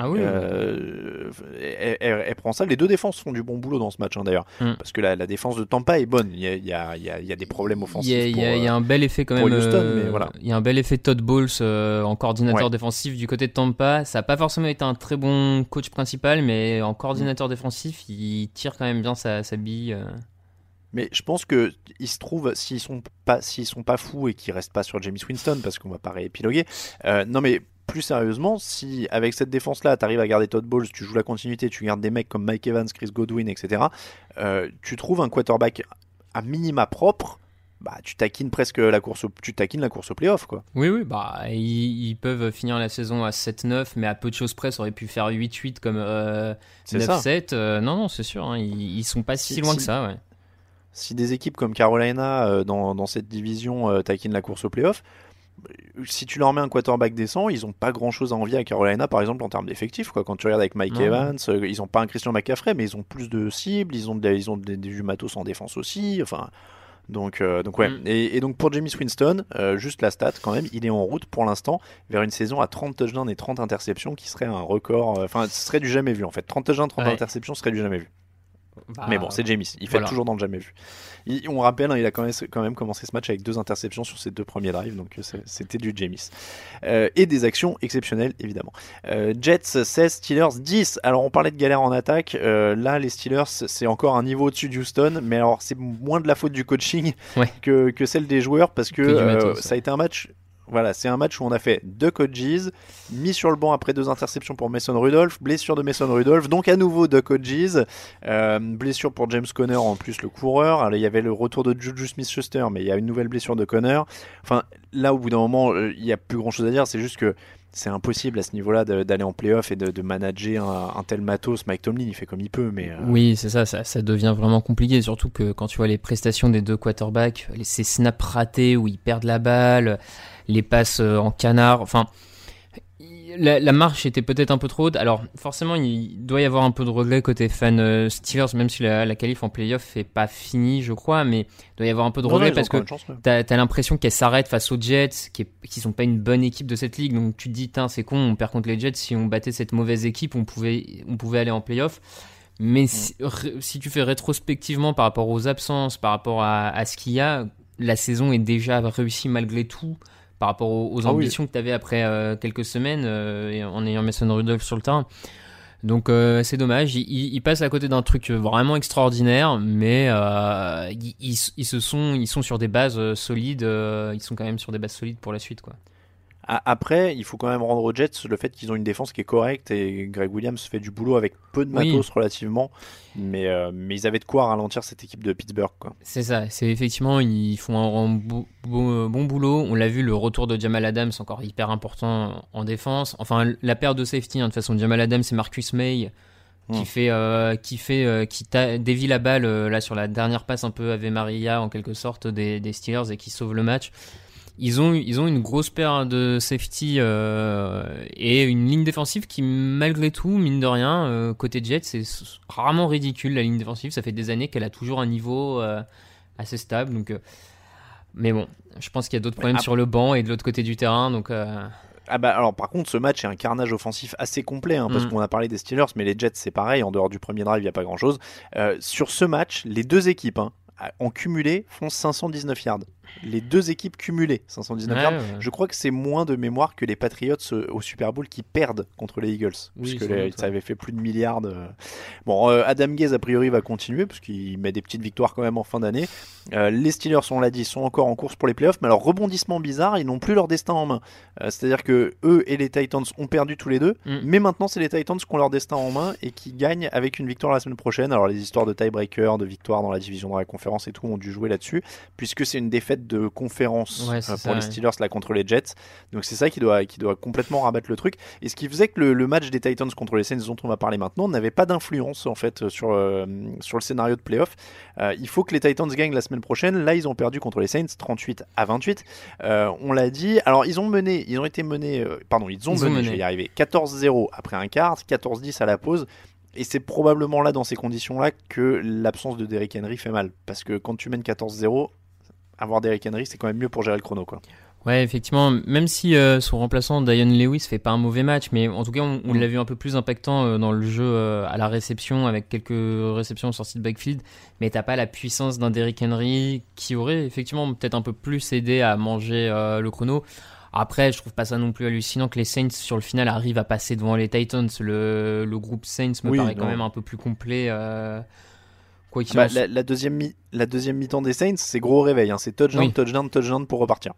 Ah oui. Euh, elle, elle- elle prend ça. Les deux défenses font du bon boulot dans ce match hein, d'ailleurs. Mm. Parce que la, la défense de Tampa est bonne. Il y a, il y a- il y a- il y a des problèmes offensifs. il y a- pour, il y a euh, un bel effet quand même. Houston, euh, mais voilà. Il y a un bel effet Todd Bowles euh, en coordinateur Ouais. défensif du côté de Tampa. Ça n'a pas forcément été un très bon coach principal, mais en coordinateur défensif, il tire quand même bien sa, sa bille. Mais je pense que il se trouve s'ils sont pas s'ils sont pas fous et qu'ils restent pas sur James Winston parce qu'on va pas réépiloguer. euh, non mais plus sérieusement, si avec cette défense là, tu arrives à garder Todd Bowles, tu joues la continuité, tu gardes des mecs comme Mike Evans, Chris Godwin, etc. euh, tu trouves un quarterback à minima propre. Bah, tu taquines presque la course, au, tu taquines la course au playoff, quoi. Oui, oui, bah, ils, ils peuvent finir la saison à 7-9, mais à peu de choses près, ça aurait pu faire 8-8 comme euh, C'est ça. 9-7. Euh, non, non, c'est sûr, hein, ils, ils sont pas si, Si- loin si- que ça, ouais. Si des équipes comme Carolina euh, dans, dans cette division taquinent la course au playoff, si tu leur mets un quarterback décent, ils ont pas grand chose à envier à Carolina, par exemple, en termes d'effectifs. Quand tu regardes avec Mike. Evans, euh, ils ont pas un Christian McCaffrey, mais ils ont plus de cibles, ils ont, de- ils ont des, des, du matos en défense aussi. Enfin, donc, euh, donc ouais. Mm. Et, et donc pour James Winston, euh, juste la stat quand même, il est en route pour l'instant vers une saison à 30 touchdowns et 30 interceptions qui serait un record. euh, Enfin, ce serait du jamais vu en fait. 30 touchdowns, 30 Ouais. interceptions, ce serait du jamais vu. Bah, Mais bon, c'est James, il fait voilà. toujours dans le jamais vu. Il- on rappelle, hein, il a quand même, quand même commencé ce match avec deux interceptions sur ses deux premiers drives, donc euh, c'était du James. Euh, et des actions exceptionnelles, évidemment. Euh, Jets 16, Steelers 10. Alors on parlait de galère en attaque, euh, là les Steelers c'est encore un niveau au-dessus de Houston, mais alors c'est moins de la faute du coaching Ouais. que, que celle des joueurs, parce que, Que du matos, ça a été un match... Voilà, c'est un match où on a fait deux coaches, mis sur le banc après deux interceptions pour Mason Rudolph, blessure de Mason Rudolph, donc à nouveau deux coaches, euh, blessure pour James Conner en plus le coureur. Alors, il y avait le retour de Juju Smith-Schuster, mais il y a une nouvelle blessure de Conner. Enfin, là au bout d'un moment, euh, il n'y a plus grand chose à dire. C'est juste que c'est impossible à ce niveau-là d'aller en playoff et de, de manager un, tel matos. Mike Tomlin, il fait comme il peut, mais euh, Oui, c'est ça, ça, ça devient vraiment compliqué, surtout que quand tu vois les prestations des deux quarterbacks, ces snaps ratés où ils perdent la balle, les passes euh, en canard, enfin, la, la marche était peut-être un peu trop haute. Alors, forcément, il doit y avoir un peu de regret côté fan euh, Steelers, même si la, la qualif en playoff est pas finie, je crois, mais il doit y avoir un peu de non, non, regret parce que. T'as as, l'impression qu'elle s'arrête face aux Jets, qui, est- qui sont pas une bonne équipe de cette ligue. Donc tu te dis, c'est con, on perd contre les Jets. Si on battait cette mauvaise équipe, on pouvait, on pouvait aller en playoff. Mais si, ré- si tu fais rétrospectivement par rapport aux absences, par rapport à, à ce qu'il y a, la saison est déjà réussie malgré tout par rapport aux, aux Ah oui. ambitions que tu avais après euh, quelques semaines euh, en ayant Mason Rudolph sur le terrain. Donc euh, c'est dommage, il, il- il passe à côté d'un truc vraiment extraordinaire, mais ils, ils- ils se sont, ils sont sur des bases solides, ils sont quand même sur des bases solides pour la suite quoi. Après, il faut quand même rendre aux Jets le fait qu'ils ont une défense qui est correcte et Greg Williams fait du boulot avec peu de Oui. matos relativement, mais, euh, mais ils avaient de quoi ralentir cette équipe de Pittsburgh. C'est ça, c'est effectivement ils font un, beau- bon boulot. On l'a vu, le retour de Jamal Adams encore hyper important en défense. Enfin la paire de safety, hein, de toute façon Jamal Adams et Marcus May qui Mm. fait, euh, qui fait, euh, qui dévie la balle euh, là sur la dernière passe un peu Ave Maria en quelque sorte des, des Steelers et qui sauve le match. Ils ont, ils ont une grosse paire de safety euh, et une ligne défensive qui, malgré tout, mine de rien, euh, côté Jets, c'est rarement ridicule la ligne défensive. Ça fait des années qu'elle a toujours un niveau euh, assez stable. Donc, mais bon, je pense qu'il y a d'autres problèmes sur le banc et de l'autre côté du terrain. Donc, Ah bah alors par contre ce match est un carnage offensif assez complet hein, parce Mm. qu'on a parlé des Steelers mais les Jets c'est pareil en dehors du premier drive il n'y a pas grand chose sur ce match les deux équipes hein, en cumulé font 519 yards les deux équipes cumulées, 519 Ouais, yards. ouais. Je crois que c'est moins de mémoire que les Patriots euh, au Super Bowl qui perdent contre les Eagles. Oui, puisque les- ça avait fait plus de milliards. de- Bon, euh, Adam Gaze, a priori, va continuer, parce qu'il met des petites victoires quand même en fin d'année. Euh, les Steelers, on l'a dit, sont encore en course pour les playoffs, mais alors rebondissement bizarre, ils n'ont plus leur destin en main. Euh, C'est-à-dire que eux et les Titans ont perdu tous les deux, Mm. mais maintenant c'est les Titans qui ont leur destin en main et qui gagnent avec une victoire la semaine prochaine. Alors les histoires de tiebreaker, de victoire dans la division dans la conférence et tout ont dû jouer là-dessus, puisque c'est une défaite de conférence Ouais, euh, ça, pour les ouais. Steelers là contre les Jets. Donc c'est ça qui doit, qui doit complètement rabattre le truc. Et ce qui faisait que le, le match des Titans contre les Saints dont on va parler maintenant n'avait pas d'influence en fait sur, euh, sur le scénario de playoff. Euh, il faut que les Titans gagnent la semaine prochaine. Là, ils ont perdu contre les Saints 38 à 28. Euh, on l'a dit. Alors, ils ont mené, ils ont été menés, euh, pardon, ils ont Ils ont mené, mené. je vais y arriver, 14-0 après un quart, 14-10 à la pause. Et c'est probablement là, dans ces conditions-là, que l'absence de Derrick Henry fait mal. Parce que quand tu mènes 14-0, avoir Derrick Henry, c'est quand même mieux pour gérer le chrono, quoi. Ouais, effectivement, même si euh, son remplaçant Dion Lewis fait pas un mauvais match, mais en tout cas, on, on Mm. l'a vu un peu plus impactant euh, dans le jeu euh, à la réception, avec quelques réceptions en sortie de backfield, mais t'as pas la puissance d'un Derrick Henry qui aurait effectivement peut-être un peu plus aidé à manger le chrono. Après, je trouve pas ça non plus hallucinant que les Saints sur le final arrivent à passer devant les Titans. Le, le groupe Saints me Oui, paraît quand même un peu plus complet. Quoi qu'il Bah, en soit. la, la deuxième mi- la deuxième mi-temps des Saints, c'est gros réveil. hein. C'est touchdown, Oui. touchdown, touchdown pour repartir.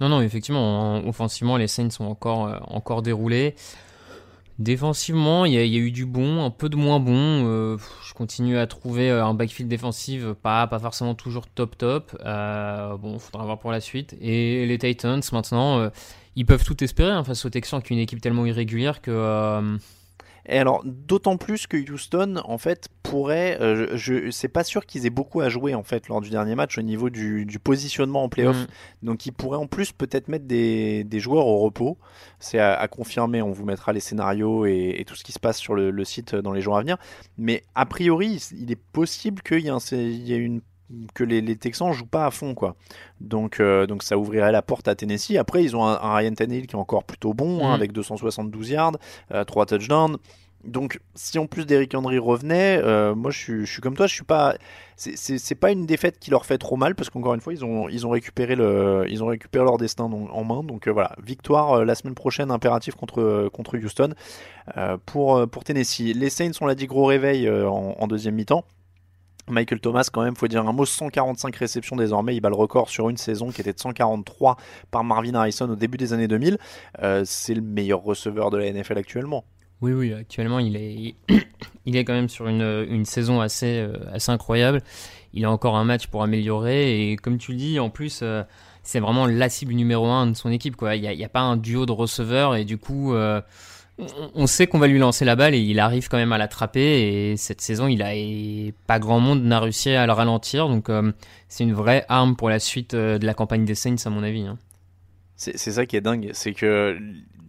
Non, non, effectivement, en- offensivement, les Saints sont encore, euh, encore déroulés. Défensivement, il y, a- il y a eu du bon, un peu de moins bon. Euh, je continue à trouver euh, un backfield défensif pas, pas forcément toujours top top. Euh, bon, faudra voir pour la suite. Et les Titans, maintenant, euh, ils peuvent tout espérer hein, face aux Texans, qui est une équipe tellement irrégulière que. Et alors, d'autant plus que Houston, en fait, pourrait. euh, je, je c'est pas sûr qu'ils aient beaucoup à jouer en fait lors du dernier match au niveau du, du positionnement en playoff. Mm. Donc, ils pourraient en plus peut-être mettre des, des joueurs au repos. C'est à, à confirmer. On vous mettra les scénarios et, et tout ce qui se passe sur le, le site dans les jours à venir. Mais a priori, il est possible qu'il y ait, un- il y ait une que les, les Texans jouent pas à fond quoi. Donc euh, donc ça ouvrirait la porte à Tennessee. Après ils ont un, un Ryan Tannehill qui est encore plutôt bon hein, Mhm. avec 272 yards, 3 touchdowns. Donc si en plus Derrick Henry revenait, euh, moi je suis, je suis comme toi, je suis pas c'est- pas une défaite qui leur fait trop mal parce qu'encore une fois ils ont ils ont récupéré le ils ont récupéré leur destin en main. Donc euh, voilà, victoire euh, la semaine prochaine impératif contre euh, contre Houston euh, pour euh, pour Tennessee. Les Saints on l'a dit gros réveil euh, en, en deuxième mi-temps. Michael Thomas, quand même, faut dire un mot, 145 réceptions désormais. Il bat le record sur une saison qui était de 143 par Marvin Harrison au début des années 2000. Euh, c'est le meilleur receveur de la NFL actuellement. Oui, oui, actuellement, il est, il est quand même sur une, une saison assez, euh, assez incroyable. Il a encore un match pour améliorer. Et comme tu le dis, en plus, euh, c'est vraiment la cible numéro un de son équipe. Il n'y a, pas un duo de receveurs. Et du coup, on, sait qu'on va lui lancer la balle et il arrive quand même à l'attraper. Et cette saison, il a, et pas grand monde n'a réussi à le ralentir. Donc, euh, c'est une vraie arme pour la suite euh, de la campagne des Saints, à mon avis. hein. C'est ça qui est dingue, c'est que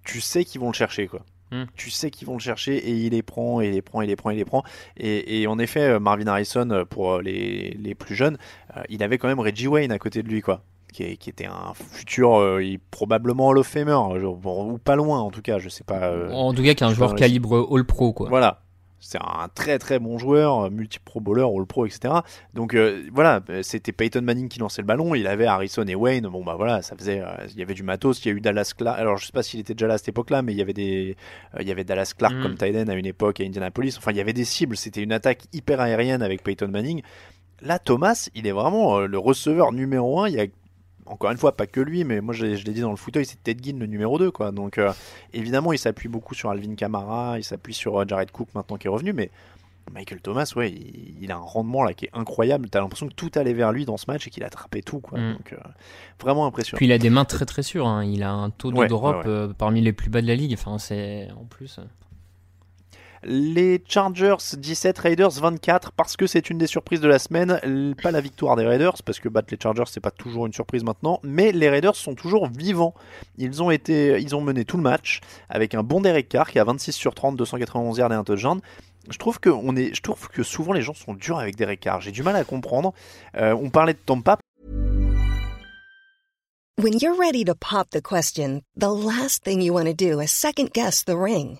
tu sais qu'ils vont le chercher, quoi. Hmm. Tu sais qu'ils vont le chercher et il les prend, et il les prend, et il les prend, et il les prend. Et, et en effet, Marvin Harrison, pour les, les plus jeunes, euh, il avait quand même Reggie Wayne à côté de lui, quoi. Qui, était un futur, euh, il- probablement Hall of Famer, ou pas loin en tout cas, je sais pas. euh, En tout cas, qui est un joueur calibre All-Pro. quoi. Voilà. C'est un très très bon joueur, multi-pro bowler, all-pro, etc. Donc euh, voilà, euh, c'était Peyton Manning qui lançait le ballon, il avait Harrison et Wayne. Bon bah voilà, ça faisait, euh, il y avait du matos, il y a eu Dallas Clark. Alors je sais pas s'il était déjà là à cette époque-là, mais il y avait des, euh, il y avait Dallas Clark Mm. comme end à une époque à Indianapolis. Enfin il y avait des cibles, c'était une attaque hyper aérienne avec Peyton Manning. Là Thomas, il est vraiment euh, le receveur numéro un. Il y a encore une fois, pas que lui, mais moi je, l'ai- dit dans le fauteuil, c'est Ted Ginn le numéro 2. Quoi. Donc euh, évidemment, il s'appuie beaucoup sur Alvin Kamara, il s'appuie sur euh, Jared Cook maintenant qui est revenu, mais Michael Thomas, ouais, il, il a un rendement là qui est incroyable. T'as l'impression que tout allait vers lui dans ce match et qu'il attrapait tout. Quoi. Mm. Donc euh, vraiment impressionnant. Puis il a des mains très très sûres. hein. Il a un taux de Ouais, drop ouais, ouais. euh, parmi les plus bas de la ligue. Enfin, c'est en plus. Les Chargers 17, Raiders 24, parce que c'est une des surprises de la semaine. Pas la victoire des Raiders, parce que battre les Chargers, c'est pas toujours une surprise maintenant. Mais les Raiders sont toujours vivants. Ils ont, été, ils ont mené tout le match avec un bon Derek Carr qui a 26 sur 30, 291 yards et un touchdown. Je trouve que on est, je trouve que souvent les gens sont durs avec Derek Carr. J'ai du mal à comprendre. Euh, on parlait de Tampa. When you're ready to pop the question, the last thing you want to do is second guess the ring.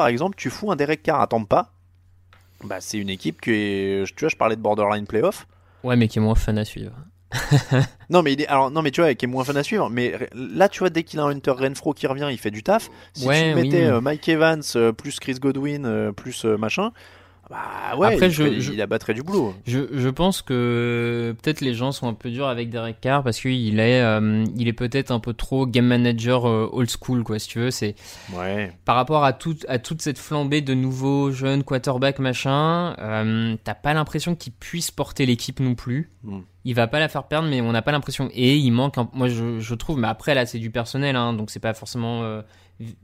Par exemple, tu fous un Derek Carr à Tampa, bah, c'est une équipe qui est. Tu vois, je parlais de borderline playoff. Ouais, mais qui est moins fun à suivre. Non mais il est alors non mais tu vois qui est moins fun à suivre mais là tu vois dès qu'il a un Hunter Renfro qui revient il fait du taf si Ouais, tu mettais oui. euh, Mike Evans euh, plus Chris Godwin euh, plus machin bah ouais Après, il, je- il abattrait du boulot Je, je pense que peut-être les gens sont un peu durs avec Derek Carr parce qu'il est, euh, il est peut-être un peu trop game manager euh, old school, quoi, si tu veux. C'est ouais par rapport à, tout, à toute cette flambée de nouveaux jeunes quarterbacks, machin, euh, t'as pas l'impression qu'il puisse porter l'équipe non plus. Mm. Il va pas la faire perdre, mais on n'a pas l'impression. Et il manque, un- moi je, je trouve, mais après là c'est du personnel, hein, donc c'est pas forcément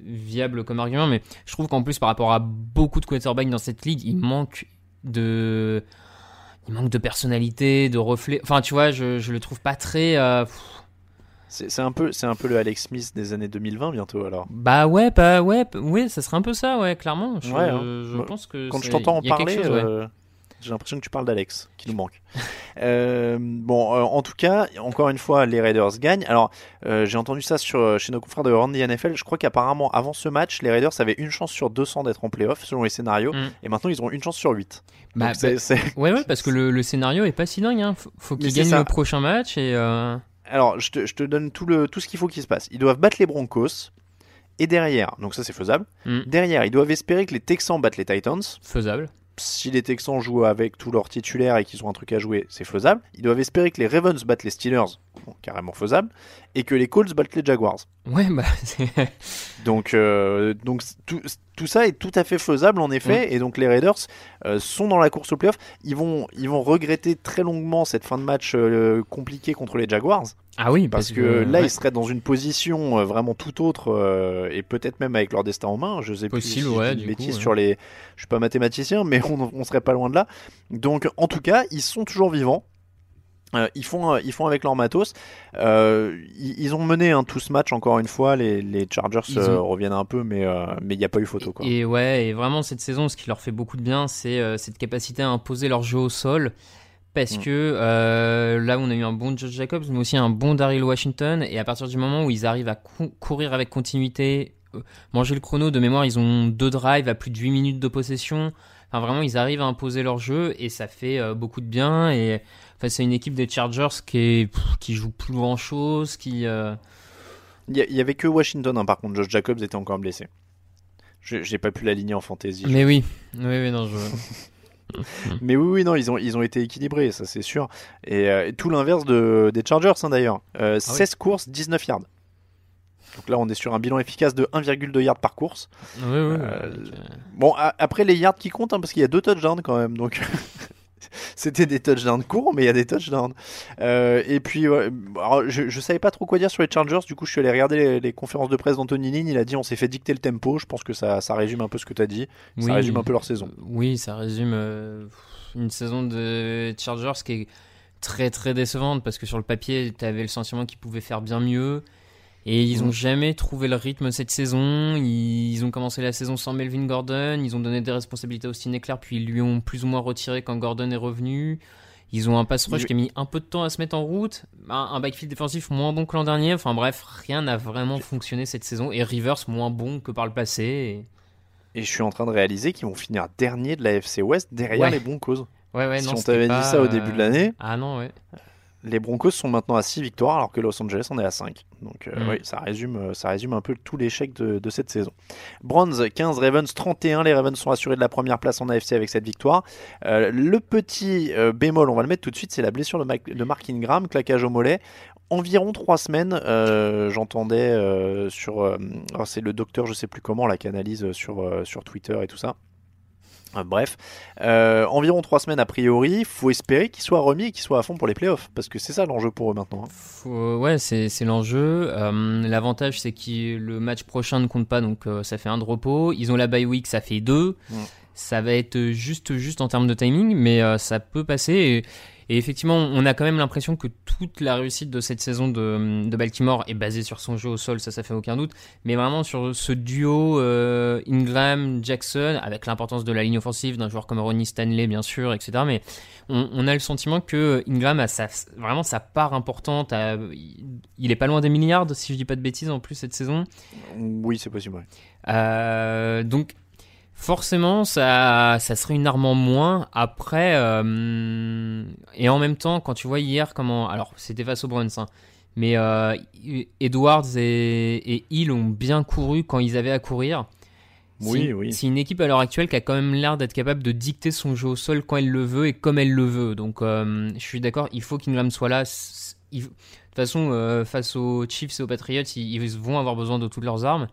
viable comme argument, mais je trouve qu'en plus par rapport à beaucoup de quarterbacks dans cette ligue, il manque de. Il manque de personnalité, de reflet. Enfin, tu vois, je, je le trouve pas très. euh, c'est un peu c'est un peu le Alex Smith des années 2020 bientôt alors Bah ouais, bah ouais, ouais, ça serait un peu ça, ouais, clairement. Je, Ouais, hein. je pense que quand je t'entends en parler chose, ouais. euh, j'ai l'impression que tu parles d'Alex qui nous manque Euh, bon euh, en tout cas encore une fois les Raiders gagnent alors euh, j'ai entendu ça sur chez nos confrères de Randy NFL je crois qu'apparemment avant ce match les Raiders avaient une chance sur 200 d'être en playoff selon les scénarios Mm. et maintenant ils ont une chance sur 8 Bah, bah, Ouais, ouais, parce que le, le scénario est pas si dingue. Hein. Faut, qu'ils gagnent le prochain match et. Alors, je te, je te donne tout, le, tout ce qu'il faut qu'il se passe. Ils doivent battre les Broncos. Et derrière, donc ça c'est faisable. Mm. Derrière, ils doivent espérer que les Texans battent les Titans. Faisable. Si les Texans jouent avec tous leurs titulaires et qu'ils ont un truc à jouer, c'est faisable. Ils doivent espérer que les Ravens battent les Steelers. Bon, carrément faisable. Et que les Colts battent les Jaguars. Ouais, bah. c'est- Donc, euh, donc tout, tout ça est tout à fait faisable en effet. Et donc les Raiders euh, sont dans la course au playoff. Ils vont, ils vont regretter très longuement cette fin de match euh, compliquée contre les Jaguars. Ah oui, Parce, que, que, là, ouais. ils seraient dans une position euh, vraiment tout autre et peut-être même avec leur destin en main. Je sais Possible, plus si ouais, je dis du une bêtise coup, ouais. sur les. Je suis pas mathématicien, mais on, on serait pas loin de là. Donc, en tout cas, ils sont toujours vivants. Euh, ils, font, euh, ils font avec leur matos. Euh, ils, ils ont mené hein, tout ce match encore une fois. Les, les Chargers ont- reviennent un peu, mais mais il n'y a pas eu photo. Quoi. Et ouais, et vraiment cette saison, ce qui leur fait beaucoup de bien, c'est cette capacité à imposer leur jeu au sol. Parce Mm. que là, on a eu un bon Josh Jacobs, mais aussi un bon Daryl Washington. Et à partir du moment où ils arrivent à cou- courir avec continuité, manger le chrono, de mémoire, ils ont deux drives à plus de 8 minutes de possession. Enfin, vraiment, ils arrivent à imposer leur jeu et ça fait beaucoup de bien. Et enfin, c'est une équipe des Chargers qui, est, pff, qui joue plus grand chose, qui. euh, Il y, avait que Washington, hein, par contre. Josh Jacobs était encore blessé. J'ai pas pu l'aligner en fantasy. Mais oui, oui, oui, non, je. Mais oui, oui, non, ils ont, ils ont été équilibrés, ça c'est sûr. Et euh, tout l'inverse de, des Chargers hein, d'ailleurs. Euh, 16 courses, 19 yards. Donc là, on est sur un bilan efficace de 1,2 yards par course. Oui, oui, euh, Bon, a- après les yards qui comptent, hein, parce qu'il y a deux touchdowns quand même. Donc c'était des touchdowns courts, mais il y a des touchdowns. Euh, et puis, ouais, alors, je, je savais pas trop quoi dire sur les Chargers. Du coup, je suis allé regarder les, les conférences de presse d'Anthony Lynn. Il a dit on s'est fait dicter le tempo. Je pense que ça, ça résume un peu ce que tu as dit. Ça résume un peu leur saison. Oui, ça résume euh, une saison de Chargers qui est très très décevante parce que sur le papier, tu avais le sentiment qu'ils pouvaient faire bien mieux. Et ils Mhm. ont jamais trouvé le rythme cette saison. Ils ont commencé la saison sans Melvin Gordon. Ils ont donné des responsabilités à Austin Eckler, puis ils lui ont plus ou moins retiré quand Gordon est revenu. Ils ont un pass rush qui a mis un peu de temps à se mettre en route. Un, backfield défensif moins bon que l'an dernier. Enfin bref, rien n'a vraiment fonctionné cette saison. Et Rivers moins bon que par le passé. Et... Et je suis en train de réaliser qu'ils vont finir dernier de la FC West derrière Ouais. les Broncos. Ouais, ouais, Si non, on t'avait dit ça au début de l'année. Ah non, ouais. Les Broncos sont maintenant à 6 victoires alors que Los Angeles en est à 5. Donc euh, Mm. oui, ça résume, euh, ça résume un peu tout l'échec de, de cette saison. Browns 15, Ravens 31. Les Ravens sont assurés de la première place en AFC avec cette victoire. Euh, le petit euh, bémol, on va le mettre tout de suite, c'est la blessure de, Mark Ingram, claquage au mollet. Environ trois semaines, j'entendais sur, oh, c'est le docteur, je sais plus comment, la qui analyse sur, sur Twitter et tout ça. Euh, Bref, Euh, environ trois semaines a priori, faut espérer qu'il soit remis et qu'il soit à fond pour les playoffs, parce que c'est ça l'enjeu pour eux maintenant. hein. Faut- ouais, c'est l'enjeu. Euh, L'avantage, c'est que le match prochain ne compte pas, donc euh, ça fait un de repos. Ils ont la bye week, ça fait deux. Ça va être juste, juste en termes de timing, mais euh, ça peut passer. Et, et effectivement, on a quand même l'impression que toute la réussite de cette saison de, de Baltimore est basée sur son jeu au sol, ça, ça fait aucun doute. Mais vraiment sur ce duo euh, Ingram-Jackson, avec l'importance de la ligne offensive d'un joueur comme Ronnie Stanley, bien sûr, etc. Mais on, on a le sentiment que Ingram a sa, vraiment sa part importante. à- il- il est pas loin des milliards, si je dis pas de bêtises, en plus cette saison. Oui, c'est possible. ouais. Euh, donc forcément, ça, ça serait une arme en moins. Après, euh, et en même temps, quand tu vois hier comment, alors c'était face aux Browns, hein, mais euh, Edwards et, et Hill ont bien couru quand ils avaient à courir. Oui, C'est- oui. C'est une équipe à l'heure actuelle qui a quand même l'air d'être capable de dicter son jeu au sol quand elle le veut et comme elle le veut. Donc euh, je suis d'accord, il faut qu'Ingram soit là. Il- De toute façon, face aux Chiefs et aux Patriots, ils, ils vont avoir besoin de toutes leurs armes.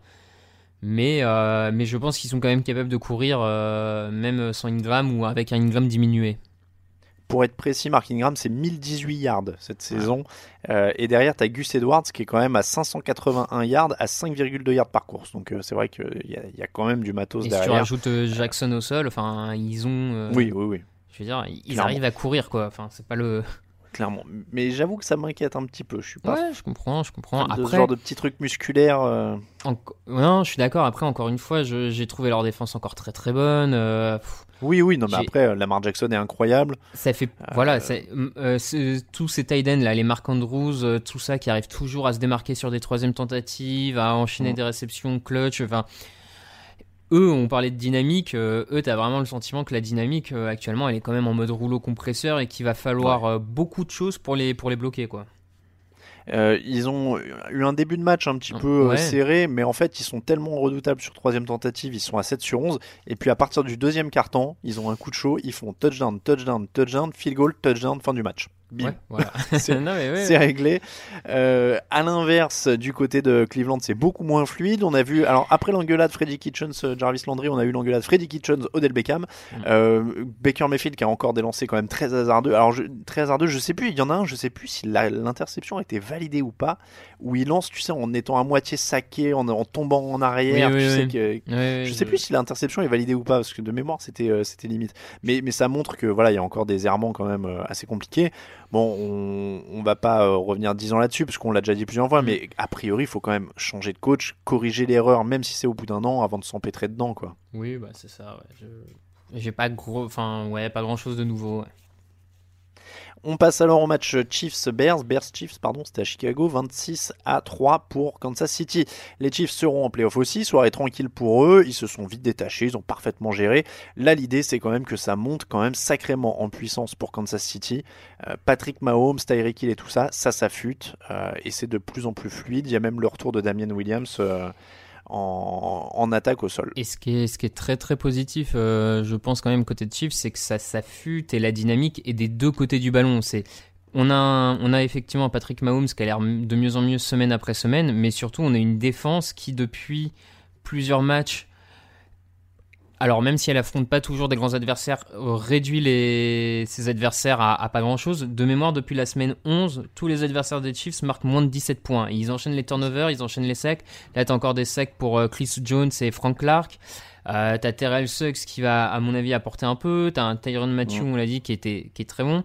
Mais, euh, mais je pense qu'ils sont quand même capables de courir euh, même sans Ingram ou avec un Ingram diminué. Pour être précis, Mark Ingram, c'est 1018 yards cette saison. Euh, et derrière, tu as Gus Edwards qui est quand même à 581 yards, à 5,2 yards par course. Donc c'est vrai qu'il y, a- il y a quand même du matos Et si tu derrière. rajoutes Jackson au sol, enfin ils ont. Oui, oui, oui. Je veux dire, ils Clairement. arrivent à courir quoi. Enfin c'est pas le. Clairement. Mais j'avoue que ça m'inquiète un petit peu. Je suis pas Ouais, je comprends, je comprends. de ce Après, genre de petits trucs musculaires. euh. Non, je suis d'accord. Après, encore une fois, je- j'ai trouvé leur défense encore très très bonne. euh, Oui, oui, non, mais après, euh, Lamar Jackson est incroyable. ça fait, voilà, c'est- c'est- tous ces tight ends là, les Mark Andrews, tout ça qui arrive toujours à se démarquer sur des troisièmes tentatives, à enchaîner Mm. des réceptions clutch. Enfin, eux, on parlait de dynamique. euh, eux, t'as vraiment le sentiment que la dynamique euh, actuellement, elle est quand même en mode rouleau compresseur et qu'il va falloir euh, beaucoup de choses pour les pour les bloquer quoi. Ils ont eu un début de match un petit peu euh, Ouais. serré, mais en fait, ils sont tellement redoutables sur troisième tentative, ils sont à 7 sur 11. Et puis à partir du deuxième quart-temps, ils ont un coup de chaud, ils font touchdown, touchdown, touchdown, field goal, touchdown, fin du match. Bim. Ouais, voilà. C'est- ouais, réglé. Euh, à l'inverse, du côté de Cleveland, c'est beaucoup moins fluide. On a vu, alors après l'engueulade Freddy Kitchens, euh, Jarvis Landry, on a eu l'engueulade Freddy Kitchens, Odell Beckham. Mm. Euh, Baker Mayfield qui a encore des lancers quand même très hasardeux. Alors, je, très hasardeux, je sais plus, il y en a un, je sais plus si l'interception a été validée ou pas, où il lance, tu sais, en étant à moitié saqué, en, en tombant en arrière. Oui, oui, tu sais oui. que, je sais plus si l'interception est validée ou pas, parce que de mémoire, c'était euh, c'était limite. Mais, mais ça montre que voilà, il y a encore des errements quand même assez compliqués. Bon, on, on va pas euh, revenir dix ans là-dessus, parce qu'on l'a déjà dit plusieurs fois, Mm. mais a priori, il faut quand même changer de coach, corriger l'erreur, même si c'est au bout d'un an, avant de s'empêtrer dedans, quoi. Oui, bah c'est ça. Ouais. Je- J'ai pas gros, enfin ouais, pas grand chose de nouveau. ouais. On passe alors au match Chiefs-Bears. Bears-Chiefs, pardon, c'était à Chicago, 26 à 3 pour Kansas City. Les Chiefs seront en playoff aussi, soirée tranquille pour eux. Ils se sont vite détachés, ils ont parfaitement géré. Là, l'idée, c'est quand même que ça monte quand même sacrément en puissance pour Kansas City. Euh, Patrick Mahomes, Tyreek Hill et tout ça, ça s'affûte euh, et c'est de plus en plus fluide. Il y a même le retour de Damien Williams euh, en, attaque au sol. Et ce qui est, très très positif, euh, je pense quand même côté de Chiefs, c'est que ça s'affûte et la dynamique est des deux côtés du ballon. C'est on a, on a effectivement Patrick Mahomes qui a l'air de mieux en mieux semaine après semaine, mais surtout on a une défense qui depuis plusieurs matchs, alors même si elle affronte pas toujours des grands adversaires, euh, réduit les, ses adversaires à, à pas grand chose. De mémoire, depuis la semaine 11, tous les adversaires des Chiefs marquent moins de 17 points. Ils enchaînent les turnovers, ils enchaînent les sacs. Là, t'as encore des sacs pour euh, Chris Jones et Frank Clark. Euh, t'as Terrell Suggs qui va, à mon avis, apporter un peu. T'as un Tyron Matthew, on l'a dit, qui, était, qui est très bon.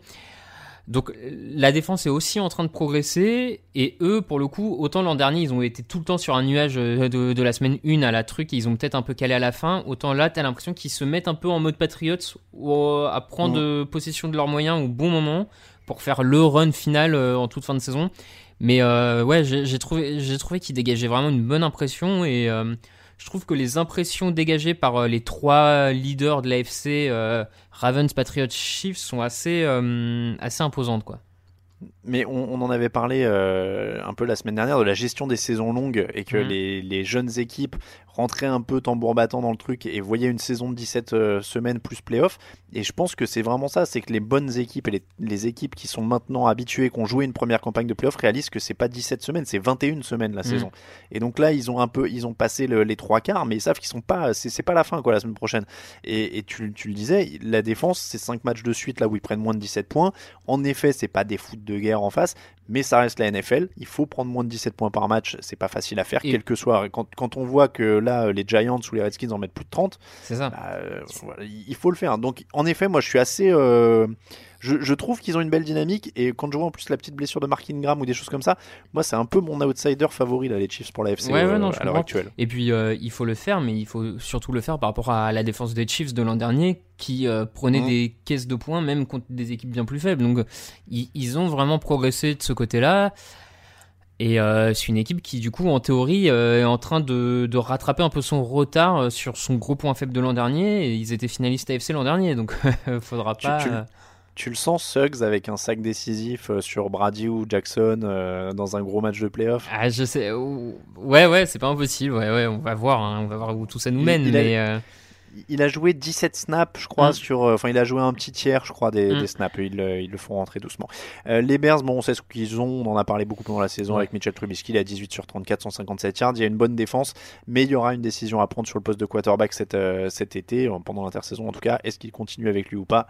Donc la défense est aussi en train de progresser et eux pour le coup autant l'an dernier ils ont été tout le temps sur un nuage euh, de, de la semaine 1 à la truc et ils ont peut-être un peu calé à la fin autant là t'as l'impression qu'ils se mettent un peu en mode Patriots ou, euh, à prendre euh, possession de leurs moyens au bon moment pour faire le run final euh, en toute fin de saison. Mais euh, ouais j'ai trouvé trouvé qu'ils dégageaient vraiment une bonne impression et euh, je trouve que les impressions dégagées par euh, les trois leaders de l'AFC, euh, Ravens, Patriots, Chiefs, sont assez, euh, assez imposantes. Quoi. Mais on, on en avait parlé euh, un peu la semaine dernière de la gestion des saisons longues et que Mhm. les, les jeunes équipes rentraient un peu tambour battant dans le truc et voyaient une saison de 17 euh, semaines plus playoff. Et je pense que c'est vraiment ça, c'est que les bonnes équipes et les, les équipes qui sont maintenant habituées, qui ont joué une première campagne de playoff, réalisent que c'est pas 17 semaines, c'est 21 semaines la Mhm. saison. Et donc là, ils ont un peu, ils ont passé le- les trois quarts, mais ils savent qu'ils sont pas, c'est pas la fin quoi la semaine prochaine. Et, et tu, tu le disais, la défense, c'est 5 matchs de suite là où ils prennent moins de 17 points. En effet, c'est pas des foot de guerre en face, mais ça reste la NFL. Il faut prendre moins de 17 points par match, c'est pas facile à faire, Et- quel que soit. Quand, quand on voit que là, les Giants ou les Redskins en mettent plus de 30, C'est ça. bah, euh, voilà, il faut le faire. Donc, en effet, moi, je suis assez. euh, je, je trouve qu'ils ont une belle dynamique et quand je vois en plus la petite blessure de Mark Ingram ou des choses comme ça, moi, c'est un peu mon outsider favori là, les Chiefs pour la FC Ouais, ouais, euh, non, à l'heure actuelle. Et puis euh, il faut le faire, mais il faut surtout le faire par rapport à la défense des Chiefs de l'an dernier, qui euh, prenait Mhm. des caisses de points même contre des équipes bien plus faibles. Donc ils, ils ont vraiment progressé de ce côté-là. Et euh, c'est une équipe qui, du coup, en théorie, euh, est en train de, de rattraper un peu son retard sur son gros point faible de l'an dernier. Et ils étaient finalistes AFC l'an dernier, donc faudra Tu- pas. tu Tu le sens, Suggs, avec un sac décisif euh, sur Brady ou Jackson euh, dans un gros match de playoff? Ah, je sais. ou- Ouais, ouais, c'est pas impossible. Ouais, ouais, on va voir. hein, on va voir où tout ça nous mène. il a- mais euh, Il a joué 17 snaps, je crois, Mm. sur. Enfin, il a joué un petit tiers, je crois, des, Mm. des snaps. Ils, le- ils le font rentrer doucement. Euh, les Bears, bon, on sait ce qu'ils ont. On en a parlé beaucoup pendant la saison avec Mitchell Trubisky. Il a 18 sur 34, 157 yards. Il y a une bonne défense, mais il y aura une décision à prendre sur le poste de quarterback cet, euh, cet été, pendant l'intersaison en tout cas. Est-ce qu'il continue avec lui ou pas?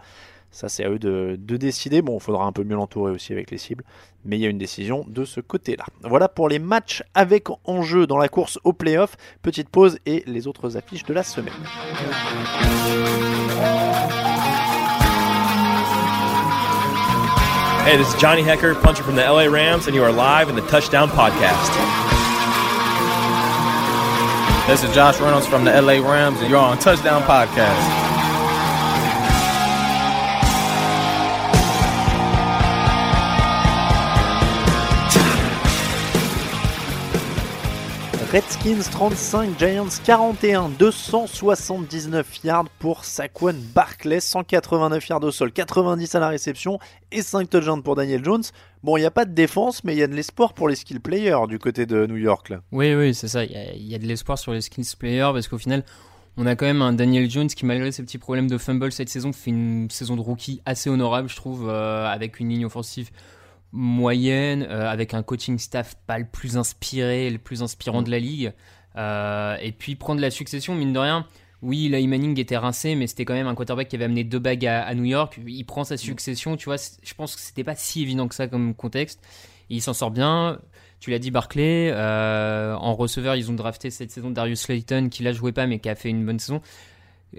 Ça, c'est à eux de, de décider. Bon, il faudra un peu mieux l'entourer aussi avec les cibles, mais il y a une décision de ce côté-là. Voilà pour les matchs avec enjeu dans la course au playoff. Petite pause et les autres affiches de la semaine. Hey, this is Johnny Hecker, puncher from the LA Rams, and you are live in the Touchdown Podcast. This is Josh Reynolds from the LA Rams, and you're on Touchdown Podcast. Redskins 35, Giants 41, 279 yards pour Saquon Barkley, 189 yards au sol, 90 à la réception et 5 touchdowns pour Daniel Jones. Bon, il n'y a pas de défense, mais il y a de l'espoir pour les skill players du côté de New York. Là. Oui, oui, c'est ça. Il y, a, de l'espoir sur les skills players parce qu'au final, on a quand même un Daniel Jones qui, malgré ses petits problèmes de fumble cette saison, fait une saison de rookie assez honorable, je trouve, euh, avec une ligne offensive moyenne, euh, avec un coaching staff pas le plus inspiré, le plus inspirant de la ligue. Euh, et puis prendre la succession, mine de rien. Oui, Eli Manning était rincé, mais c'était quand même un quarterback qui avait amené deux bagues à, à New York. Il prend sa succession, tu vois. Je pense que c'était pas si évident que ça comme contexte. Et il s'en sort bien. Tu l'as dit, Barclay. euh, en receveur, ils ont drafté cette saison Darius Slayton, qui l'a joué pas, mais qui a fait une bonne saison.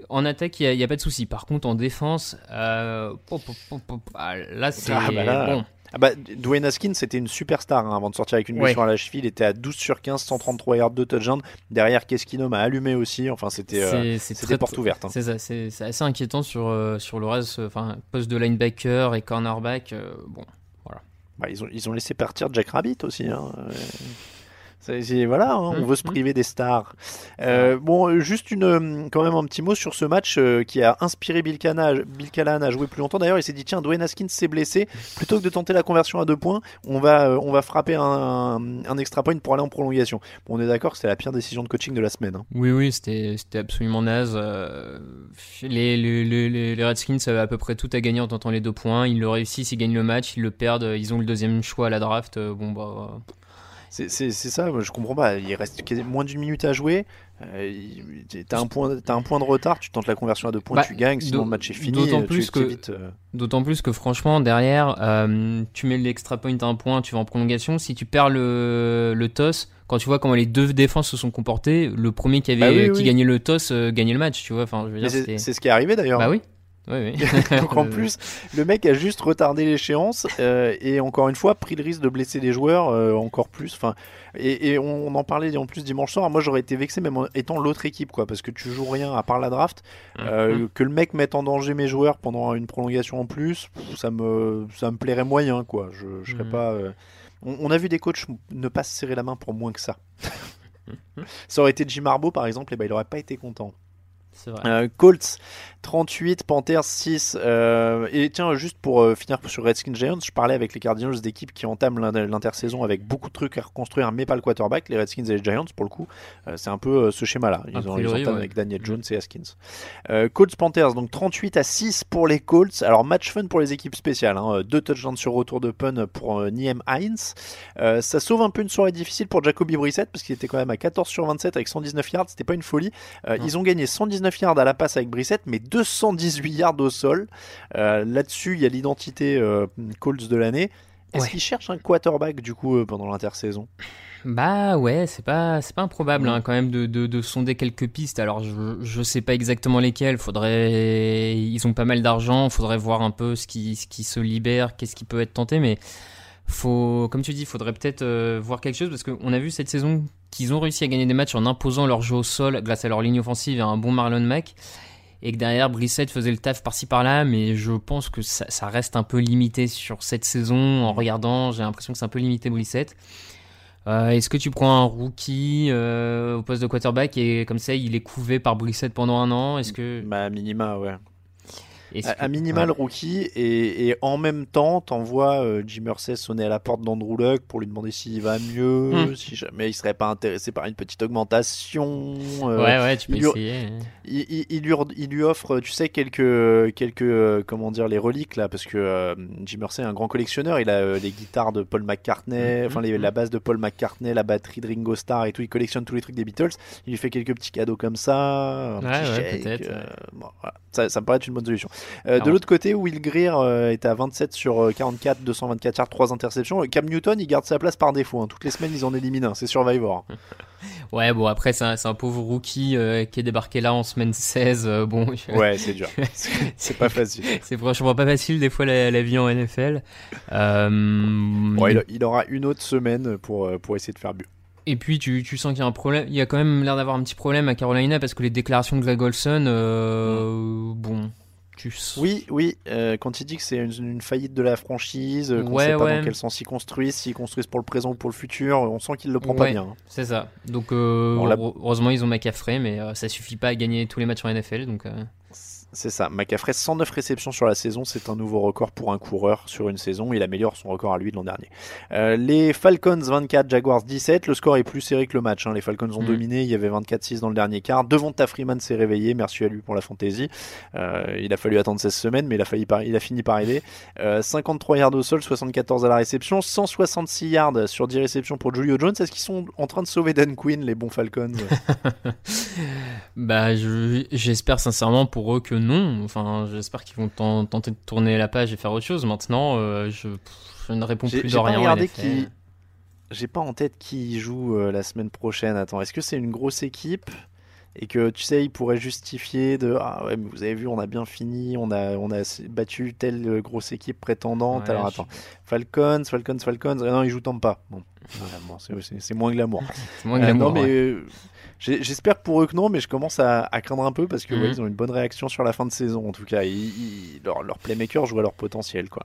En attaque, il n'y a, pas de souci. Par contre, en défense, euh, pop, pop, pop, pop, ah, là, c'est Ah, bah là, bon. Ah bah, Dwayne Haskins, c'était une superstar hein, avant de sortir avec une Ouais. blessure à la cheville. Il était à 12 sur 15, 133 yards de touchdown. Derrière, Keskino m'a allumé aussi. Enfin, c'était euh, c'était porte ouverte. hein. C'est assez inquiétant sur, euh, sur le reste, euh, enfin, poste de linebacker et cornerback. euh, bon, voilà. Bah, ils, ont, ils ont laissé partir Jack Rabbit aussi. hein. C'est- voilà, hein, on Mhm. veut se priver des stars. Euh, bon, euh, juste une, euh, quand même un petit mot sur ce match euh, qui a inspiré Bill, Cana- Bill Callahan à jouer plus longtemps. D'ailleurs, il s'est dit tiens, Dwayne Haskins s'est blessé. Plutôt que de tenter la conversion à deux points, on va, euh, on va frapper un, un, un extra point pour aller en prolongation. Bon, on est d'accord que c'est la pire décision de coaching de la semaine. hein. Oui, oui, c'était c'était absolument naze. les, les, les, les- Redskins avaient à peu près tout à gagner en tentant les deux points. Ils le réussissent, ils gagnent le match, ils le perdent, ils ont le deuxième choix à la draft. Bon, bah. C'est ça, moi, je comprends pas. Il reste moins d'une minute à jouer. Euh, T'as un, point- t'as un point de retard, tu tentes la conversion à deux points, Bah, tu gagnes, sinon le match est fini. d'autant euh, plus que- euh, D'autant plus que franchement, derrière, euh, tu mets l'extra point à un point, tu vas en prolongation. Si tu perds le, le toss, quand tu vois comment les deux défenses se sont comportées, le premier qui, avait, Bah oui, qui oui. gagnait le toss gagnait le match, tu vois. Enfin, c'est ce qui est arrivé d'ailleurs. Bah oui. Oui, oui. Donc en plus, le mec a juste retardé l'échéance euh, et encore une fois pris le risque de blesser les joueurs euh, encore plus. Enfin, et, et on, on en parlait en plus dimanche soir. Moi, j'aurais été vexé même en étant l'autre équipe, quoi, parce que tu joues rien à part la draft. Euh, Mhm. Que le mec mette en danger mes joueurs pendant une prolongation en plus, ça me ça me plairait moyen, quoi. Je, je serais Mhm. pas. On, on a vu des coachs ne pas se serrer la main pour moins que ça. ça aurait été Jim Harbaugh, par exemple, et ben il aurait pas été content. Vrai. Euh, Colts 38, Panthers 6. euh, et tiens, juste pour euh, finir sur Redskins Giants, je parlais avec les Cardinals d'équipes qui entament l'in- l'intersaison avec beaucoup de trucs à reconstruire, mais pas le quarterback. Les Redskins et les Giants, pour le coup, c'est un peu ce schéma-là. Ils, ont, ils entament ouais. avec Daniel Jones et Haskins. Colts Panthers, donc 38 à 6 pour les Colts. Alors, match fun pour les équipes spéciales. Hein. Deux touchdowns sur retour de pun pour euh, Niem. Euh, ça sauve un peu une soirée difficile pour Jacoby Brissett parce qu'il était quand même à 14 sur 27 avec 119 yards. C'était pas une folie. Euh, ils ont gagné 119 yards à la passe avec Brissett, mais 218 yards au sol. Euh, Là-dessus, il y a l'identité euh, Colts de l'année. Est-ce Ouais. qu'ils cherchent un quarterback du coup euh, pendant l'intersaison? Bah ouais, c'est pas c'est pas improbable hein, quand même de, de, de sonder quelques pistes. Alors je je sais pas exactement lesquelles. Faudrait ils ont pas mal d'argent. Faudrait voir un peu ce qui ce qui se libère, qu'est-ce qui peut être tenté. Mais faut comme tu dis, faudrait peut-être euh, voir quelque chose parce qu'on a vu cette saison qu'ils ont réussi à gagner des matchs en imposant leur jeu au sol grâce à leur ligne offensive et à un bon Marlon Mack. Et que derrière Brissett faisait le taf par-ci par-là, mais je pense que ça, reste un peu limité sur cette saison. En regardant, j'ai l'impression que c'est un peu limité Brissett. Euh, Est-ce que tu prends un rookie euh, au poste de quarterback et comme ça il est couvé par Brissett pendant un an? Est-ce que Bah, minima, ouais. À minimal ouais. rookie et, et en même temps t'envoies euh, Jim Irsay sonner à la porte d'Andrew Luck pour lui demander s'il va mieux, Hmm. si jamais il serait pas intéressé par une petite augmentation. euh, Ouais ouais, tu peux il lui- essayer. hein. il, il- il lui, re- il lui offre, tu sais, quelques, quelques euh, comment dire, les reliques là, parce que euh, Jim Irsay est un grand collectionneur. Il a euh, les guitares de Paul McCartney, Mhm, enfin les- la base de Paul McCartney, la batterie de Ringo Starr et tout. Il collectionne tous les trucs des Beatles. Il lui fait quelques petits cadeaux comme ça, un Ouais, petit ouais, bon, voilà. ça, ça me paraît être une bonne solution. Euh, de l'autre côté, Will Greer euh, est à 27 sur euh, 44, 224 yards, 3 interceptions. Cam Newton, il garde sa place par défaut. hein. Toutes les semaines, ils en éliminent un. C'est Survivor. Ouais bon après c'est un, pauvre rookie euh, qui est débarqué là en semaine 16. euh, bon, Ouais, c'est dur. C'est- pas facile. c'est franchement pas facile des fois la, la vie en NFL. Euh, Bon, il, il aura une autre semaine pour, euh, pour essayer de faire mieux. Et puis tu, tu sens qu'il y a un problème, il y a quand même l'air d'avoir un petit problème à Carolina parce que les déclarations de Greg Olson, euh, bon, Oui, oui, euh, quand il dit que c'est une, une faillite de la franchise, euh, qu'on Ouais, sait pas ouais. dans quel sens ils construisent, s'ils construisent pour le présent ou pour le futur, on sent qu'il le prend pas bien. hein. C'est ça. Donc euh, Bon, heureusement ils ont mais euh, ça suffit pas à gagner tous les matchs en NFL. Donc euh, C'est ça. McCaffrey, 109 réceptions sur la saison, c'est un nouveau record pour un coureur sur une saison. Il améliore son record à lui de l'an dernier. Euh, les Falcons 24, Jaguars 17. Le score est plus serré que le match. hein. Les Falcons ont Mhm. dominé. Il y avait 24-6 dans le dernier quart. Devonta Freeman s'est réveillé. Merci à lui pour la fantaisie. Euh, il a fallu attendre 16 semaines, mais il a, failli par- il a fini par aider. Euh, 53 yards au sol, 74 à la réception, 166 yards sur 10 réceptions pour Julio Jones. Est-ce qu'ils sont en train de sauver Dan Quinn, les bons Falcons? Bah je- j'espère sincèrement pour eux que non. Enfin j'espère qu'ils vont ten- tenter de tourner la page et faire autre chose. Maintenant euh, je, pff, je ne réponds plus de j'ai pas rien. en regardé qui. J'ai pas en tête qui joue euh, la semaine prochaine. Attends, est-ce que c'est une grosse équipe et que tu sais, ils pourraient justifier de ah ouais, mais vous avez vu, on a bien fini, on a on a battu telle euh, grosse équipe prétendante. Ouais, Alors je- attends, Falcons, Falcons, Falcons. Ah non, ils jouent Tampa. Bon, voilà, bon, c'est- moins glamour. C'est moins Euh, glamour, non, mais ouais. J'espère pour eux que non, mais je commence à, à craindre un peu parce que Mhm. ouais, ils ont une bonne réaction sur la fin de saison. En tout cas, ils, ils- leur, leur playmaker joue à leur potentiel. Quoi.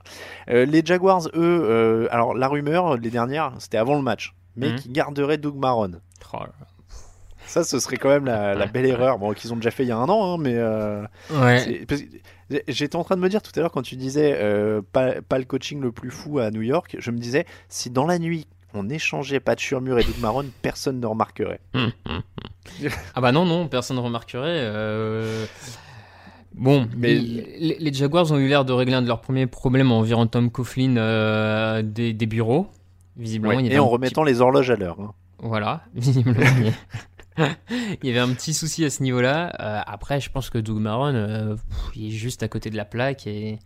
Euh, les Jaguars, eux, euh, alors la rumeur, les dernières, c'était avant le match, mais Mhm. qui garderaient Doug Marron. Oh Ça, ce serait quand même la, la belle erreur. Bon, qu'ils ont déjà fait il y a un an, hein, mais. euh. Ouais. J'étais en train de me dire tout à l'heure quand tu disais euh, pas, pas le coaching le plus fou à New York, je me disais si dans la nuit on échangeait Pat Shurmur et Doug Marron, personne ne remarquerait. Ah bah non, non, personne ne remarquerait. euh. Bon, Mais- les, les Jaguars ont eu l'air de régler un de leurs premiers problèmes en virant Tom Coughlin euh, des, des bureaux. Visiblement, Ouais, il y avait et en petit- remettant les horloges à l'heure. hein. Voilà, visiblement. il y avait un petit souci à ce niveau-là. Euh, après, je pense que Doug Marron, euh, pff, il est juste à côté de la plaque et.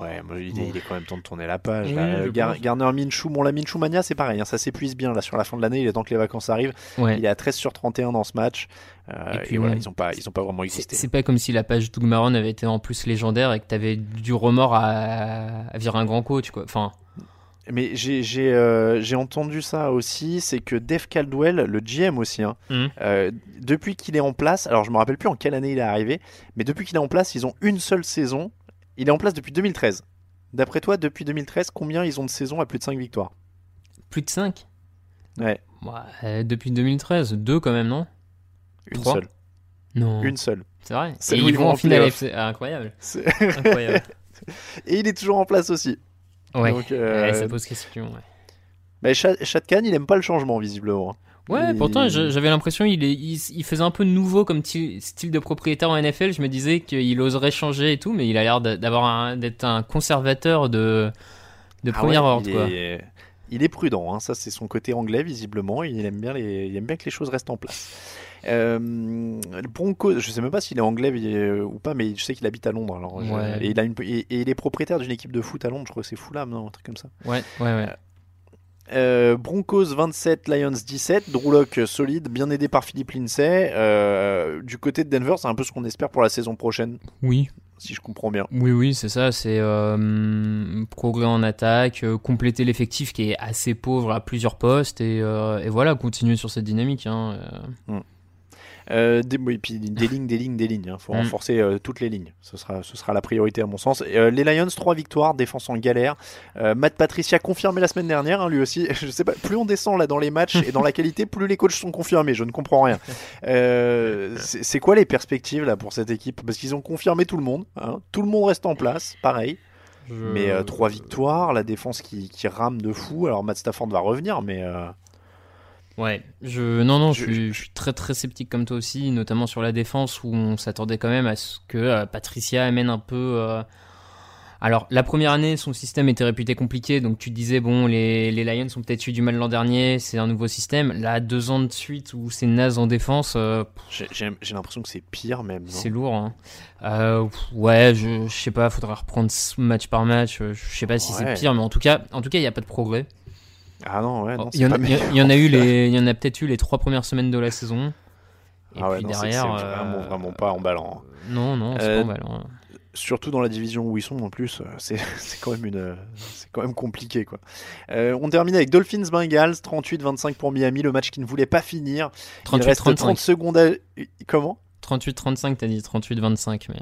Ouais, il, est, il est quand même temps de tourner la page. Oui, là. je Gar-. Garner Minshew, bon la Minshew Mania c'est pareil, hein, ça s'épuise bien là sur la fin de l'année, il est temps que les vacances arrivent. Ouais. Il est à 13 sur 31 dans ce match. Euh, Et et puis, voilà, ils ont pas, ils ont pas vraiment existé. c'est pas comme si la page Doug Marron avait été en plus légendaire et que t'avais du remords à, à virer un grand coach, quoi. Enfin, Mais j'ai euh, entendu ça aussi, c'est que Dave Caldwell, le GM aussi, hein, Mhm. euh, depuis qu'il est en place, alors je me rappelle plus en quelle année il est arrivé, mais depuis qu'il est en place, ils ont une seule saison. Il est en place depuis 2013. D'après toi, depuis 2013, combien ils ont de saisons à plus de 5 victoires? Plus de 5 Ouais, Depuis 2013, deux quand même, non? Une Trois? seule. Non. Une seule. C'est vrai. C'est Et ils ils vont en finale. FC. Ah, incroyable. Incroyable. Et il est toujours en place aussi. Ouais. Donc, euh, Ouais, ça pose question. Ouais. Mais Cha- Chatkan, il aime pas le changement, visiblement. Ouais, pourtant j'avais l'impression il, il, il faisait un peu nouveau comme style de propriétaire en NFL. Je me disais qu'il oserait changer et tout, mais il a l'air d'a- d'avoir d'être un conservateur de de Ah première ouais, ordre. il quoi. est... il est prudent, hein. ça c'est son côté anglais visiblement, il aime bien, les... il aime bien que les choses restent en place. Euh, le Broncos, je sais même pas s'il est anglais euh, ou pas, mais je sais qu'il habite à Londres. Alors, je- Ouais. et, il a une... et, et il est propriétaire d'une équipe de foot à Londres, je crois que c'est Fulham, non, un truc comme ça. Ouais, ouais, ouais. Euh, Broncos 27, Lions 17, Drew Lock euh, solide, bien aidé par Philippe Lindsay. Euh, du côté de Denver, c'est un peu ce qu'on espère pour la saison prochaine, Oui, si je comprends bien. oui, oui, c'est ça. C'est euh, progrès en attaque, compléter l'effectif qui est assez pauvre à plusieurs postes et, et voilà, continuer sur cette dynamique. Hein. euh. Euh, des, oui, puis des lignes, des lignes, des lignes. Il faut Mm. renforcer euh, toutes les lignes. Ce sera, ce sera la priorité à mon sens. Et, euh, les Lions, 3 victoires, défense en galère. Euh, Matt Patricia confirmé la semaine dernière, hein, lui aussi. Je sais pas, plus on descend là dans les matchs et dans la qualité, plus les coachs sont confirmés. Je ne comprends rien. C'est quoi les perspectives là pour cette équipe? Parce qu'ils ont confirmé tout le monde. hein. Tout le monde reste en place, pareil. Mais trois victoires, la défense qui, qui rame de fou. Alors Matt Stafford va revenir, mais Ouais, je non non, je, Je- suis, je suis très très sceptique comme toi aussi, notamment sur la défense où on s'attendait quand même à ce que euh, Patricia amène un peu. euh, Alors la première année, son système était réputé compliqué, donc tu disais bon, les, les Lions ont peut-être eu du mal l'an dernier, c'est un nouveau système. Là, deux ans de suite où c'est naze en défense, euh, j'ai l'impression que c'est pire même. c'est lourd. Hein. Ouais, je, je sais pas, faudra reprendre match par match. Je sais pas si c'est pire, mais en tout cas, en tout cas, il y a pas de progrès. Ah non, ouais, non, Il y en, c'est a- pas il y a- meilleur, il y en a eu les, il y en a peut-être eu les trois premières semaines de la saison. Et Ah ouais, puis non, c'est- derrière, c'est vraiment, euh, vraiment pas emballant. non, non, c'est Euh, pas mal. hein. Surtout dans la division où ils sont en plus, euh, c'est c'est quand même une, euh, c'est quand même compliqué quoi. Euh, on termine avec Dolphins Bengals, 38-25 pour Miami, le match qui ne voulait pas finir. Il 38, reste 30 35. secondes à... Comment? 38-35, t'as dit 38-25, mais.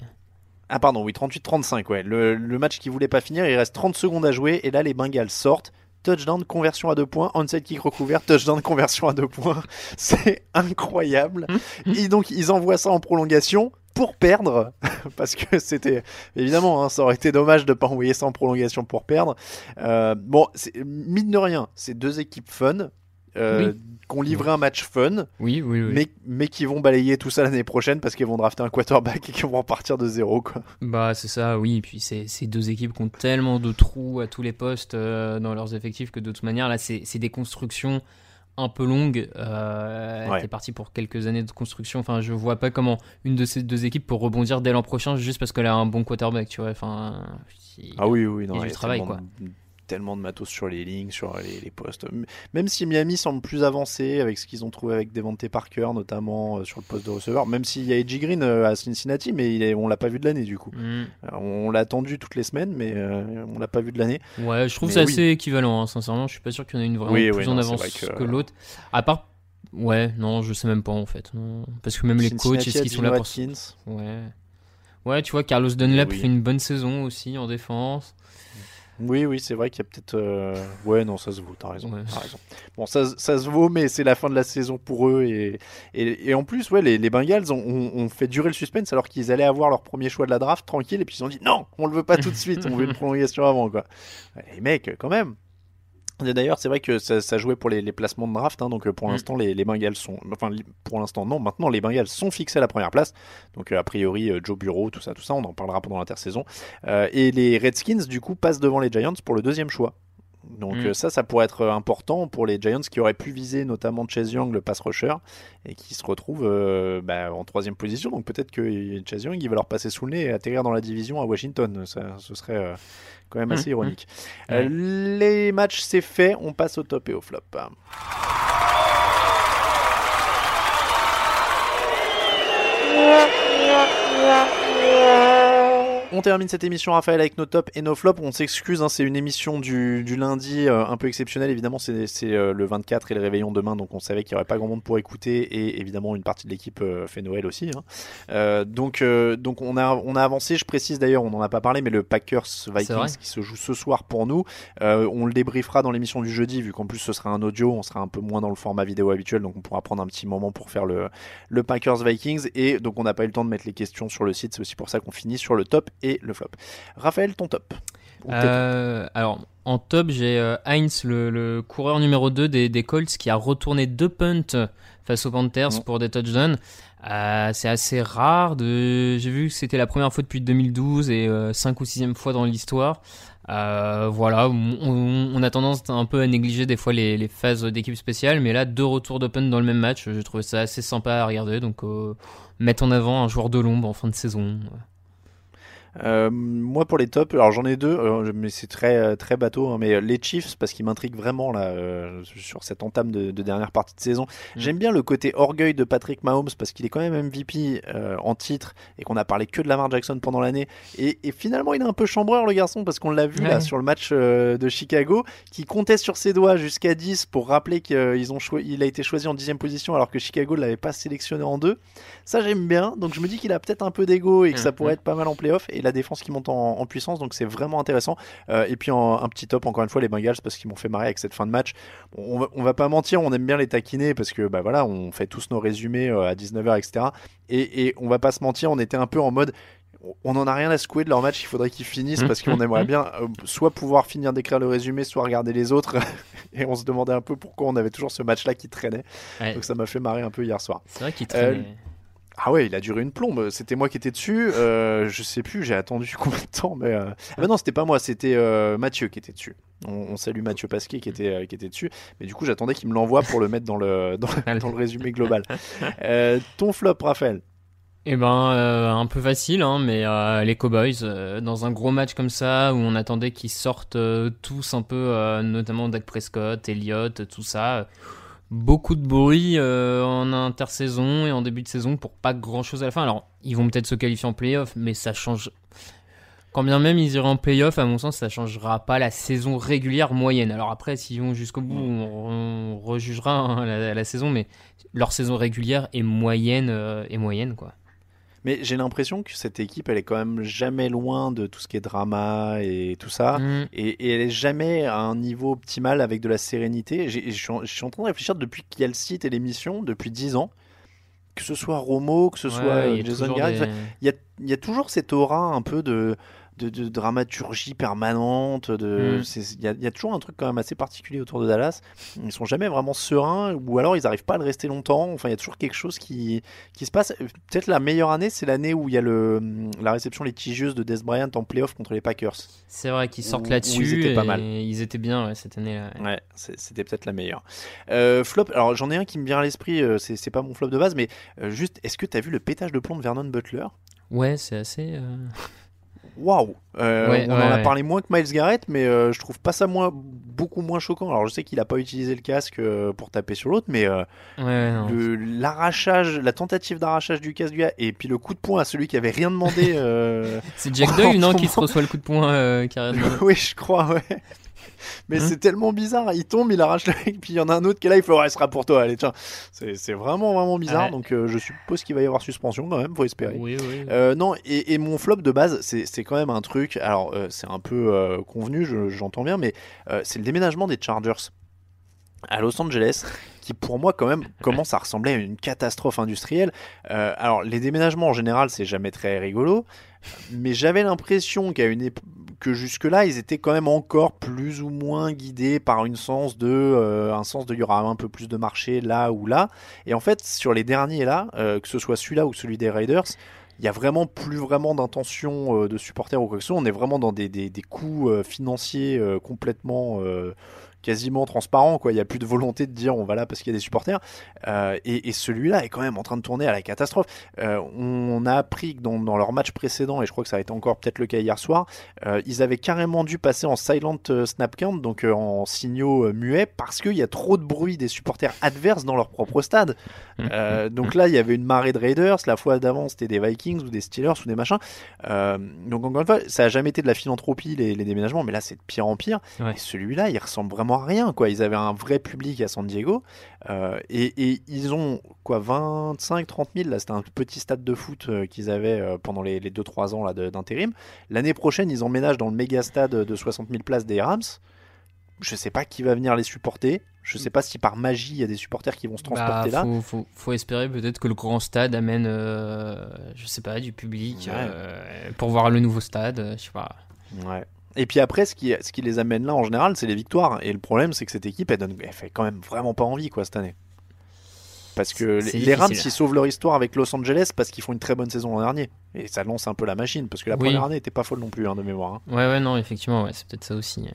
Ah pardon, oui, 38-35, ouais. Le, le match qui voulait pas finir, il reste 30 secondes à jouer et là les Bengals sortent. Touchdown, conversion à deux points, onside kick recouvert, touchdown, conversion à deux points. C'est incroyable. et donc ils envoient ça en prolongation pour perdre, parce que c'était évidemment, hein, ça aurait été dommage de pas envoyer ça en prolongation pour perdre. Euh, bon, mine de rien, c'est deux équipes fun. Euh, qui ont livré un match fun, Oui, oui, oui. mais, mais qui vont balayer tout ça l'année prochaine parce qu'ils vont drafter un quarterback et qui vont repartir de zéro. Quoi. Bah, c'est ça, oui. Et puis, c'est c'est deux équipes qui ont tellement de trous à tous les postes euh, dans leurs effectifs que de toute manière, là, c'est des constructions un peu longues. Euh, Ouais. T'es parti pour quelques années de construction. Enfin, je vois pas comment une de ces deux équipes peut rebondir dès l'an prochain juste parce qu'elle a un bon quarterback, tu vois. Enfin, il- Ah oui, oui, non, il y a du travail, quoi. Tellement de matos sur les lignes, sur les, les postes. Même si Miami semble plus avancé avec ce qu'ils ont trouvé avec Devante Parker, notamment euh, sur le poste de receveur, même s'il y a Edgy Green euh, à Cincinnati, mais il est, on l'a pas vu de l'année du coup. Hmm. Euh, On l'a attendu toutes les semaines, mais on l'a pas vu de l'année. Ouais, je trouve Mais oui. assez équivalent, hein, sincèrement. Je suis pas sûr qu'il y en ait une vraiment Oui, plus oui, en non, avance vrai que, que, l'autre. À part. Ouais, non, je sais même pas en fait. non. Parce que même les coachs, est-ce qu'ils sont là pour. Ouais. Ouais, tu vois, Carlos Dunlap Oui. fait une bonne saison aussi en défense. Oui, oui, c'est vrai qu'il y a peut-être. euh, Ouais, non, ça se vaut, t'as raison. Ouais. raison. Bon, ça, ça se vaut, mais c'est la fin de la saison pour eux. Et, et, et en plus, ouais, les, les Bengals ont, ont- ont fait durer le suspense alors qu'ils allaient avoir leur premier choix de la draft tranquille. Et puis ils ont dit non, on le veut pas tout de suite, on veut une prolongation avant, quoi. Les mecs, quand même. D'ailleurs, c'est vrai que ça, ça jouait pour les, les placements de draft. hein, donc euh, pour Mm. l'instant, les, les Bengals sont. Enfin, pour l'instant, non. Maintenant, les Bengals sont fixés à la première place. Donc, euh, a priori, euh, Joe Bureau, tout ça, tout ça, on en parlera pendant l'intersaison. Euh, et les Redskins, du coup, passent devant les Giants pour le deuxième choix. Donc Mm. euh, ça, ça pourrait être euh, important pour les Giants qui auraient pu viser notamment Chase Young, le pass rusher, et qui se retrouvent euh, bah, en troisième position. Donc peut-être que Chase Young, il va leur passer sous le nez et atterrir dans la division à Washington. Ça, ce serait euh, quand même assez Mm, ironique. mm. Euh, les matchs, c'est fait. On passe au top et au flop. On termine cette émission, Raphaël, avec nos tops et nos flops. On s'excuse, hein, c'est une émission du, du lundi euh, un peu exceptionnelle. Évidemment, c'est euh, le 24 et le réveillon demain, donc on savait qu'il n'y aurait pas grand monde pour écouter. Et évidemment, une partie de l'équipe euh, fait Noël aussi. hein. Euh, donc, donc on, a, on a avancé. Je précise d'ailleurs, on n'en a pas parlé, mais le Packers. Vikings qui se joue ce soir pour nous. On le débriefera dans l'émission du jeudi, vu qu'en plus ce sera un audio. On sera un peu moins dans le format vidéo habituel, donc on pourra prendre un petit moment pour faire le, le Packers Vikings. Et donc, on n'a pas eu le temps de mettre les questions sur le site. C'est aussi pour ça qu'on finit sur le top et le flop. Raphaël, ton top Euh, alors, en top, j'ai euh, Heinz, le, le coureur numéro 2 des, des Colts, qui a retourné deux punts face aux Panthers pour des touchdowns. Euh, c'est assez rare. De... J'ai vu que c'était la première fois depuis 2012 et 5 ou 6 fois dans l'histoire. Voilà, on, a tendance un peu à négliger des fois les, les phases d'équipe spéciale, mais là, deux retours de punt dans le même match, j'ai trouvé ça assez sympa à regarder. Donc, mettre en avant un joueur de l'ombre en fin de saison. Euh, moi pour les tops, alors j'en ai deux, euh, mais c'est très euh, très bateau. hein, mais les Chiefs parce qu'ils m'intriguent vraiment là euh, sur cette entame de, de dernière partie de saison. J'aime bien le côté orgueil de Patrick Mahomes parce qu'il est quand même MVP en titre et qu'on a parlé que de Lamar Jackson pendant l'année. Et, et finalement il est un peu chambreur le garçon parce qu'on l'a vu là sur le match de Chicago qui comptait sur ses doigts jusqu'à 10 pour rappeler qu'il ont il a été choisi en dixième position alors que Chicago ne l'avait pas sélectionné en deux. Ça j'aime bien. Donc je me dis qu'il a peut-être un peu d'ego et que ça Mhm. pourrait être pas mal en playoff et la défense qui monte en, en puissance donc c'est vraiment intéressant. Euh, et puis en- un petit top encore une fois les Bengals parce qu'ils m'ont fait marrer avec cette fin de match. On, va, on va pas mentir, on aime bien les taquiner parce que bah voilà, on fait tous nos résumés euh, à 19h etc. Et, et on va pas se mentir, on était un peu en mode on en a rien à secouer de leur match, il faudrait qu'ils finissent parce qu'on aimerait bien euh, soit pouvoir finir d'écrire le résumé, soit regarder les autres. et on se demandait un peu pourquoi on avait toujours ce match-là qui traînait. Ouais. Donc ça m'a fait marrer un peu hier soir. C'est vrai qu'il Euh, traînait. Ah ouais, il a duré une plombe. C'était moi qui étais dessus. Euh, je sais plus, j'ai attendu combien de temps. Mais euh... ah bah non, c'était pas moi, c'était euh, Mathieu qui était dessus. On, on salue Mathieu Pasquet qui était, qui était dessus. Mais du coup, j'attendais qu'il me l'envoie pour le mettre dans le, dans, le- résumé global. Ton flop, Raphaël? Eh ben, un peu facile, hein, mais les Cowboys, dans un gros match comme ça, où on attendait qu'ils sortent tous un peu, notamment Dak Prescott, Elliott, tout ça. Beaucoup de bruit euh, en intersaison et en début de saison pour pas grand chose à la fin. Alors, ils vont peut-être se qualifier en playoff, mais ça change. Quand bien même ils iraient en playoff, à mon sens, ça changera pas la saison régulière moyenne. Alors après, s'ils vont jusqu'au bout, on, on rejugera hein, la, la saison, mais leur saison régulière est moyenne, euh, est moyenne quoi. Mais j'ai l'impression que cette équipe, elle est quand même jamais loin de tout ce qui est drama et tout ça. Mm. Et, et elle est jamais à un niveau optimal avec de la sérénité. Je suis en- train de réfléchir depuis qu'il y a le site et l'émission, depuis 10 ans. Que ce soit Romo, que ce Ouais, soit euh, Jason Garrett, des- il y a, il y a toujours cette aura un peu de, de, de dramaturgie permanente. De, Mm. il, y a, il y a toujours un truc quand même assez particulier autour de Dallas. Ils sont jamais vraiment sereins ou alors ils n'arrivent pas à le rester longtemps. Enfin, il y a toujours quelque chose qui, qui se passe. Peut-être la meilleure année, c'est l'année où il y a le, la réception litigieuse de Des Bryant en playoff contre les Packers. C'est vrai qu'ils sortent là-dessus. ils étaient pas mal. Ils étaient bien ouais, cette année-là. ouais. C'était peut-être la meilleure. Euh, flop, alors j'en ai un qui me vient à l'esprit, euh, c'est c'est pas mon flop de base, mais euh, juste, est-ce que tu as vu le pétage de plomb de Vernon Butler? Ouais, c'est assez. euh, Waouh Euh, Ouais, On en a parlé moins que Miles Garrett, mais euh, je trouve pas ça moins, beaucoup moins choquant. Alors je sais qu'il a pas utilisé le casque euh, pour taper sur l'autre, mais euh, l'arrachage, la tentative d'arrachage du casque du gars, et puis le coup de poing à celui qui avait rien demandé. euh, C'est Jack Doyle, non, qui se reçoit le coup de poing euh, carrément. oui, je crois, ouais. Mais Hein c'est tellement bizarre, il tombe, il arrache le mec, puis il y en a un autre qui est là, il faut, ouais, ce sera pour toi, allez, tiens. C'est vraiment, vraiment bizarre, Ouais. donc euh, je suppose qu'il va y avoir suspension quand même, faut espérer. Oui, oui. Euh, non, et, et mon flop de base, c'est quand même un truc, alors euh, c'est un peu convenu, je- j'entends bien, mais c'est le déménagement des Chargers à Los Angeles, qui pour moi quand même commence à ressembler à une catastrophe industrielle. Euh, alors les déménagements en général, c'est jamais très rigolo, mais j'avais l'impression qu'à une ép- que jusque-là, ils étaient quand même encore plus ou moins guidés par une sens de, euh, un sens de il y aura un peu plus de marché là ou là. Et en fait, sur les derniers là, euh, que ce soit celui-là ou celui des Raiders, il y a vraiment plus vraiment d'intention euh, de supporters ou quoi que ce soit. On est vraiment dans des, coûts financiers complètement quasiment transparent. Quoi. Il n'y a plus de volonté de dire on va là parce qu'il y a des supporters. Euh, et, et celui-là est quand même en train de tourner à la catastrophe. Euh, on a appris que dans, dans, leur match précédent, et je crois que ça a été encore peut-être le cas hier soir, euh, ils avaient carrément dû passer en silent snap count, donc en signaux muets, parce qu'il y a trop de bruit des supporters adverses dans leur propre stade. donc là, il y avait une marée de Raiders. La fois d'avant, c'était des Vikings ou des Steelers ou des machins. donc encore une fois, ça a jamais été de la philanthropie les, les déménagements, mais là, c'est de pire en pire. Ouais. Et celui-là, il ressemble vraiment rien. Quoi. Ils avaient un vrai public à San Diego. Euh, et, et, ils ont quoi 25 30 000 là c'était un petit stade de foot euh, qu'ils avaient euh, pendant les, les 2-3 ans là d'intérim l'année prochaine ils emménagent dans le méga stade de 60 000 places des Rams je sais pas qui va venir les supporter je sais pas si par magie il y a des supporters qui vont se transporter bah, là faut, faut, espérer peut-être que le grand stade amène euh, je sais pas du public ouais. pour voir le nouveau stade je sais pas ouais et puis après, ce qui, ce qui les amène là en général, c'est les victoires. Et le problème, c'est que cette équipe, elle, donne, elle fait quand même vraiment pas envie quoi cette année. Parce que les, les Rams, ils sauvent leur histoire avec Los Angeles parce qu'ils font une très bonne saison l'an dernier. Et ça lance un peu la machine. Parce que la oui. première année était pas folle non plus, hein, de mémoire. Hein. Ouais, ouais, non, effectivement, ouais, c'est peut-être ça aussi.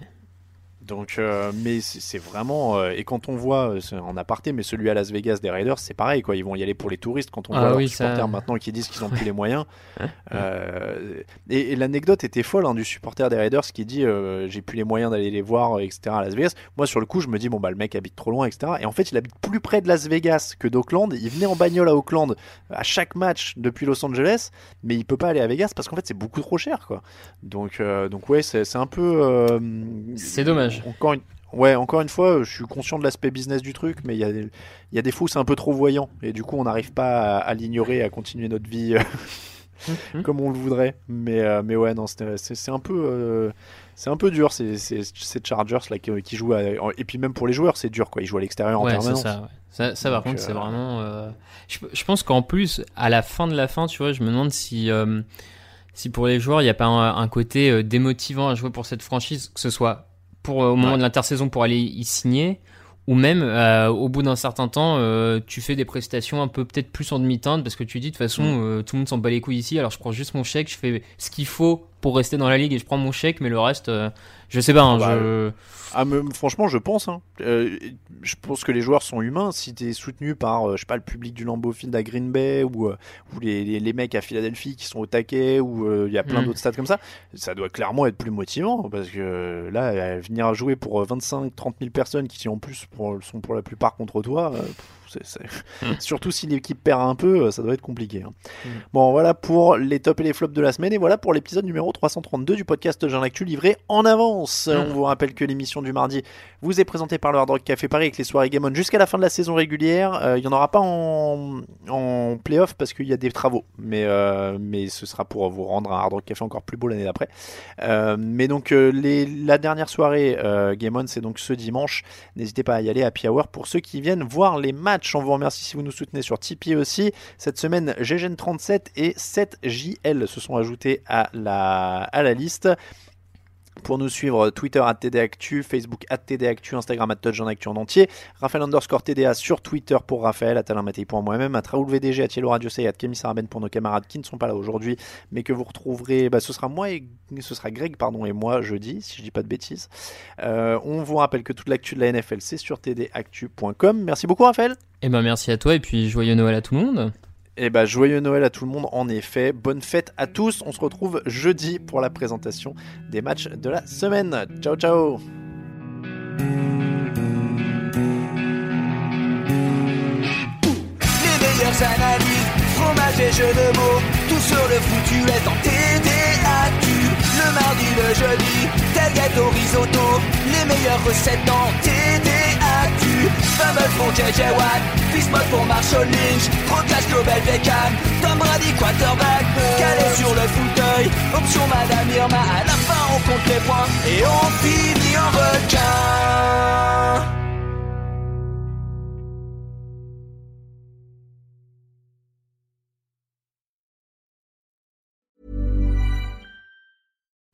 Donc, euh, mais c'est vraiment. Euh, et quand on voit, euh, en aparté, mais celui à Las Vegas des Raiders, c'est pareil, quoi. Ils vont y aller pour les touristes quand on ah, voit oui, leurs supporters ça... maintenant qui disent qu'ils n'ont plus les moyens. Euh, et, et l'anecdote était folle hein, du supporter des Raiders qui dit J'ai plus les moyens d'aller les voir, etc. à Las Vegas. Moi, sur le coup, je me dis Bon, bah, le mec habite trop loin, etc. Et en fait, il habite plus près de Las Vegas que d'Auckland. Il venait en bagnole à Auckland à chaque match depuis Los Angeles, mais il peut pas aller à Vegas parce qu'en fait, c'est beaucoup trop cher, quoi. Donc, donc ouais, c'est un peu. c'est dommage. Encore une. Ouais, encore une fois, je suis conscient de l'aspect business du truc, mais il y a, des, y a des fois où c'est un peu trop voyant. Et du coup, on n'arrive pas à, à l'ignorer, à continuer notre vie euh, comme on le voudrait. Mais, euh, mais ouais, non, c'est un peu. Euh, c'est un peu dur ces, ces, ces Chargers là qui, qui jouent à, et puis même pour les joueurs c'est dur quoi ils jouent à l'extérieur ouais, en permanence ça, ouais. ça, ça par Donc, contre c'est vraiment je, je, pense qu'en plus à la fin de la fin tu vois je me demande si si pour les joueurs il n'y a pas un, un, côté démotivant à jouer pour cette franchise que ce soit pour, au moment ouais. de l'intersaison pour aller y signer ou même euh, au bout d'un certain temps euh, tu fais des prestations un peu peut-être plus en demi-teinte parce que tu dis de toute façon mm. euh, tout le monde s'en bat les couilles ici alors je prends juste mon chèque je fais ce qu'il faut pour rester dans la ligue et je prends mon chèque mais le reste euh, je sais pas hein, bah, je... ah, mais, franchement je pense hein. Euh, je pense que les joueurs sont humains si tu es soutenu par je sais pas le public du Lambeau Field à Green Bay ou, ou les, les, les, mecs à Philadelphie qui sont au taquet ou il y a plein mm. d'autres stades comme ça ça doit clairement être plus motivant parce que là venir jouer pour 25 30 000 personnes qui en plus pour, sont pour la plupart contre toi c est, c est... surtout si l'équipe perd un peu ça doit être compliqué hein. mm. bon voilà pour les tops et les flops de la semaine et voilà pour l'épisode numéro 332 du podcast Jean Actu livré en avance. Mmh. On vous rappelle que l'émission du mardi vous est présentée par le Hard Rock Café Paris avec les soirées Game On jusqu'à la fin de la saison régulière. Euh, il n'y en aura pas en, en playoff parce qu'il y a des travaux, mais, euh, mais ce sera pour vous rendre un Hard Rock Café encore plus beau l'année d'après. Euh, mais donc les, la dernière soirée Game On c'est donc ce dimanche. N'hésitez pas à y aller à Happy Hour pour ceux qui viennent voir les matchs. On vous remercie si vous nous soutenez sur Tipeee aussi. Cette semaine, GGN37 et 7JL se sont ajoutés à la, à la liste. Pour nous suivre, Twitter at TDActu, Facebook at TDActu, Instagram at TouchJeanActu en entier, Raphaël underscore TDA sur Twitter pour Raphaël, at pour moi-même, at Raoul VDG, at Yellow Radio C, at Kémy Saraben pour nos camarades qui ne sont pas là aujourd'hui, mais que vous retrouverez, bah, ce sera moi et ce sera Greg, pardon, et moi jeudi, si je dis pas de bêtises. Euh, on vous rappelle que toute l'actu de la NFL, c'est sur tdactu.com. Merci beaucoup, Raphaël. Eh ben, merci à toi et puis joyeux Noël à tout le monde. Eh ben, joyeux Noël à tout le monde, en effet. Bonne fête à tous. On se retrouve jeudi pour la présentation des matchs de la semaine. Ciao, ciao. Analyses, fromage et jeux de mots, tout sur le foutu est en TDAQ. Le mardi, le jeudi, tel au risotto, les meilleures recettes dans TDAQ. Fumble pour JJ Watt, Bismuth pour Marshall Lynch, Rocas Global Beckham, Tom Brady quarterback, calé sur le fauteuil, option Madame Irma, à la fin on compte les points. Et on finit en requin.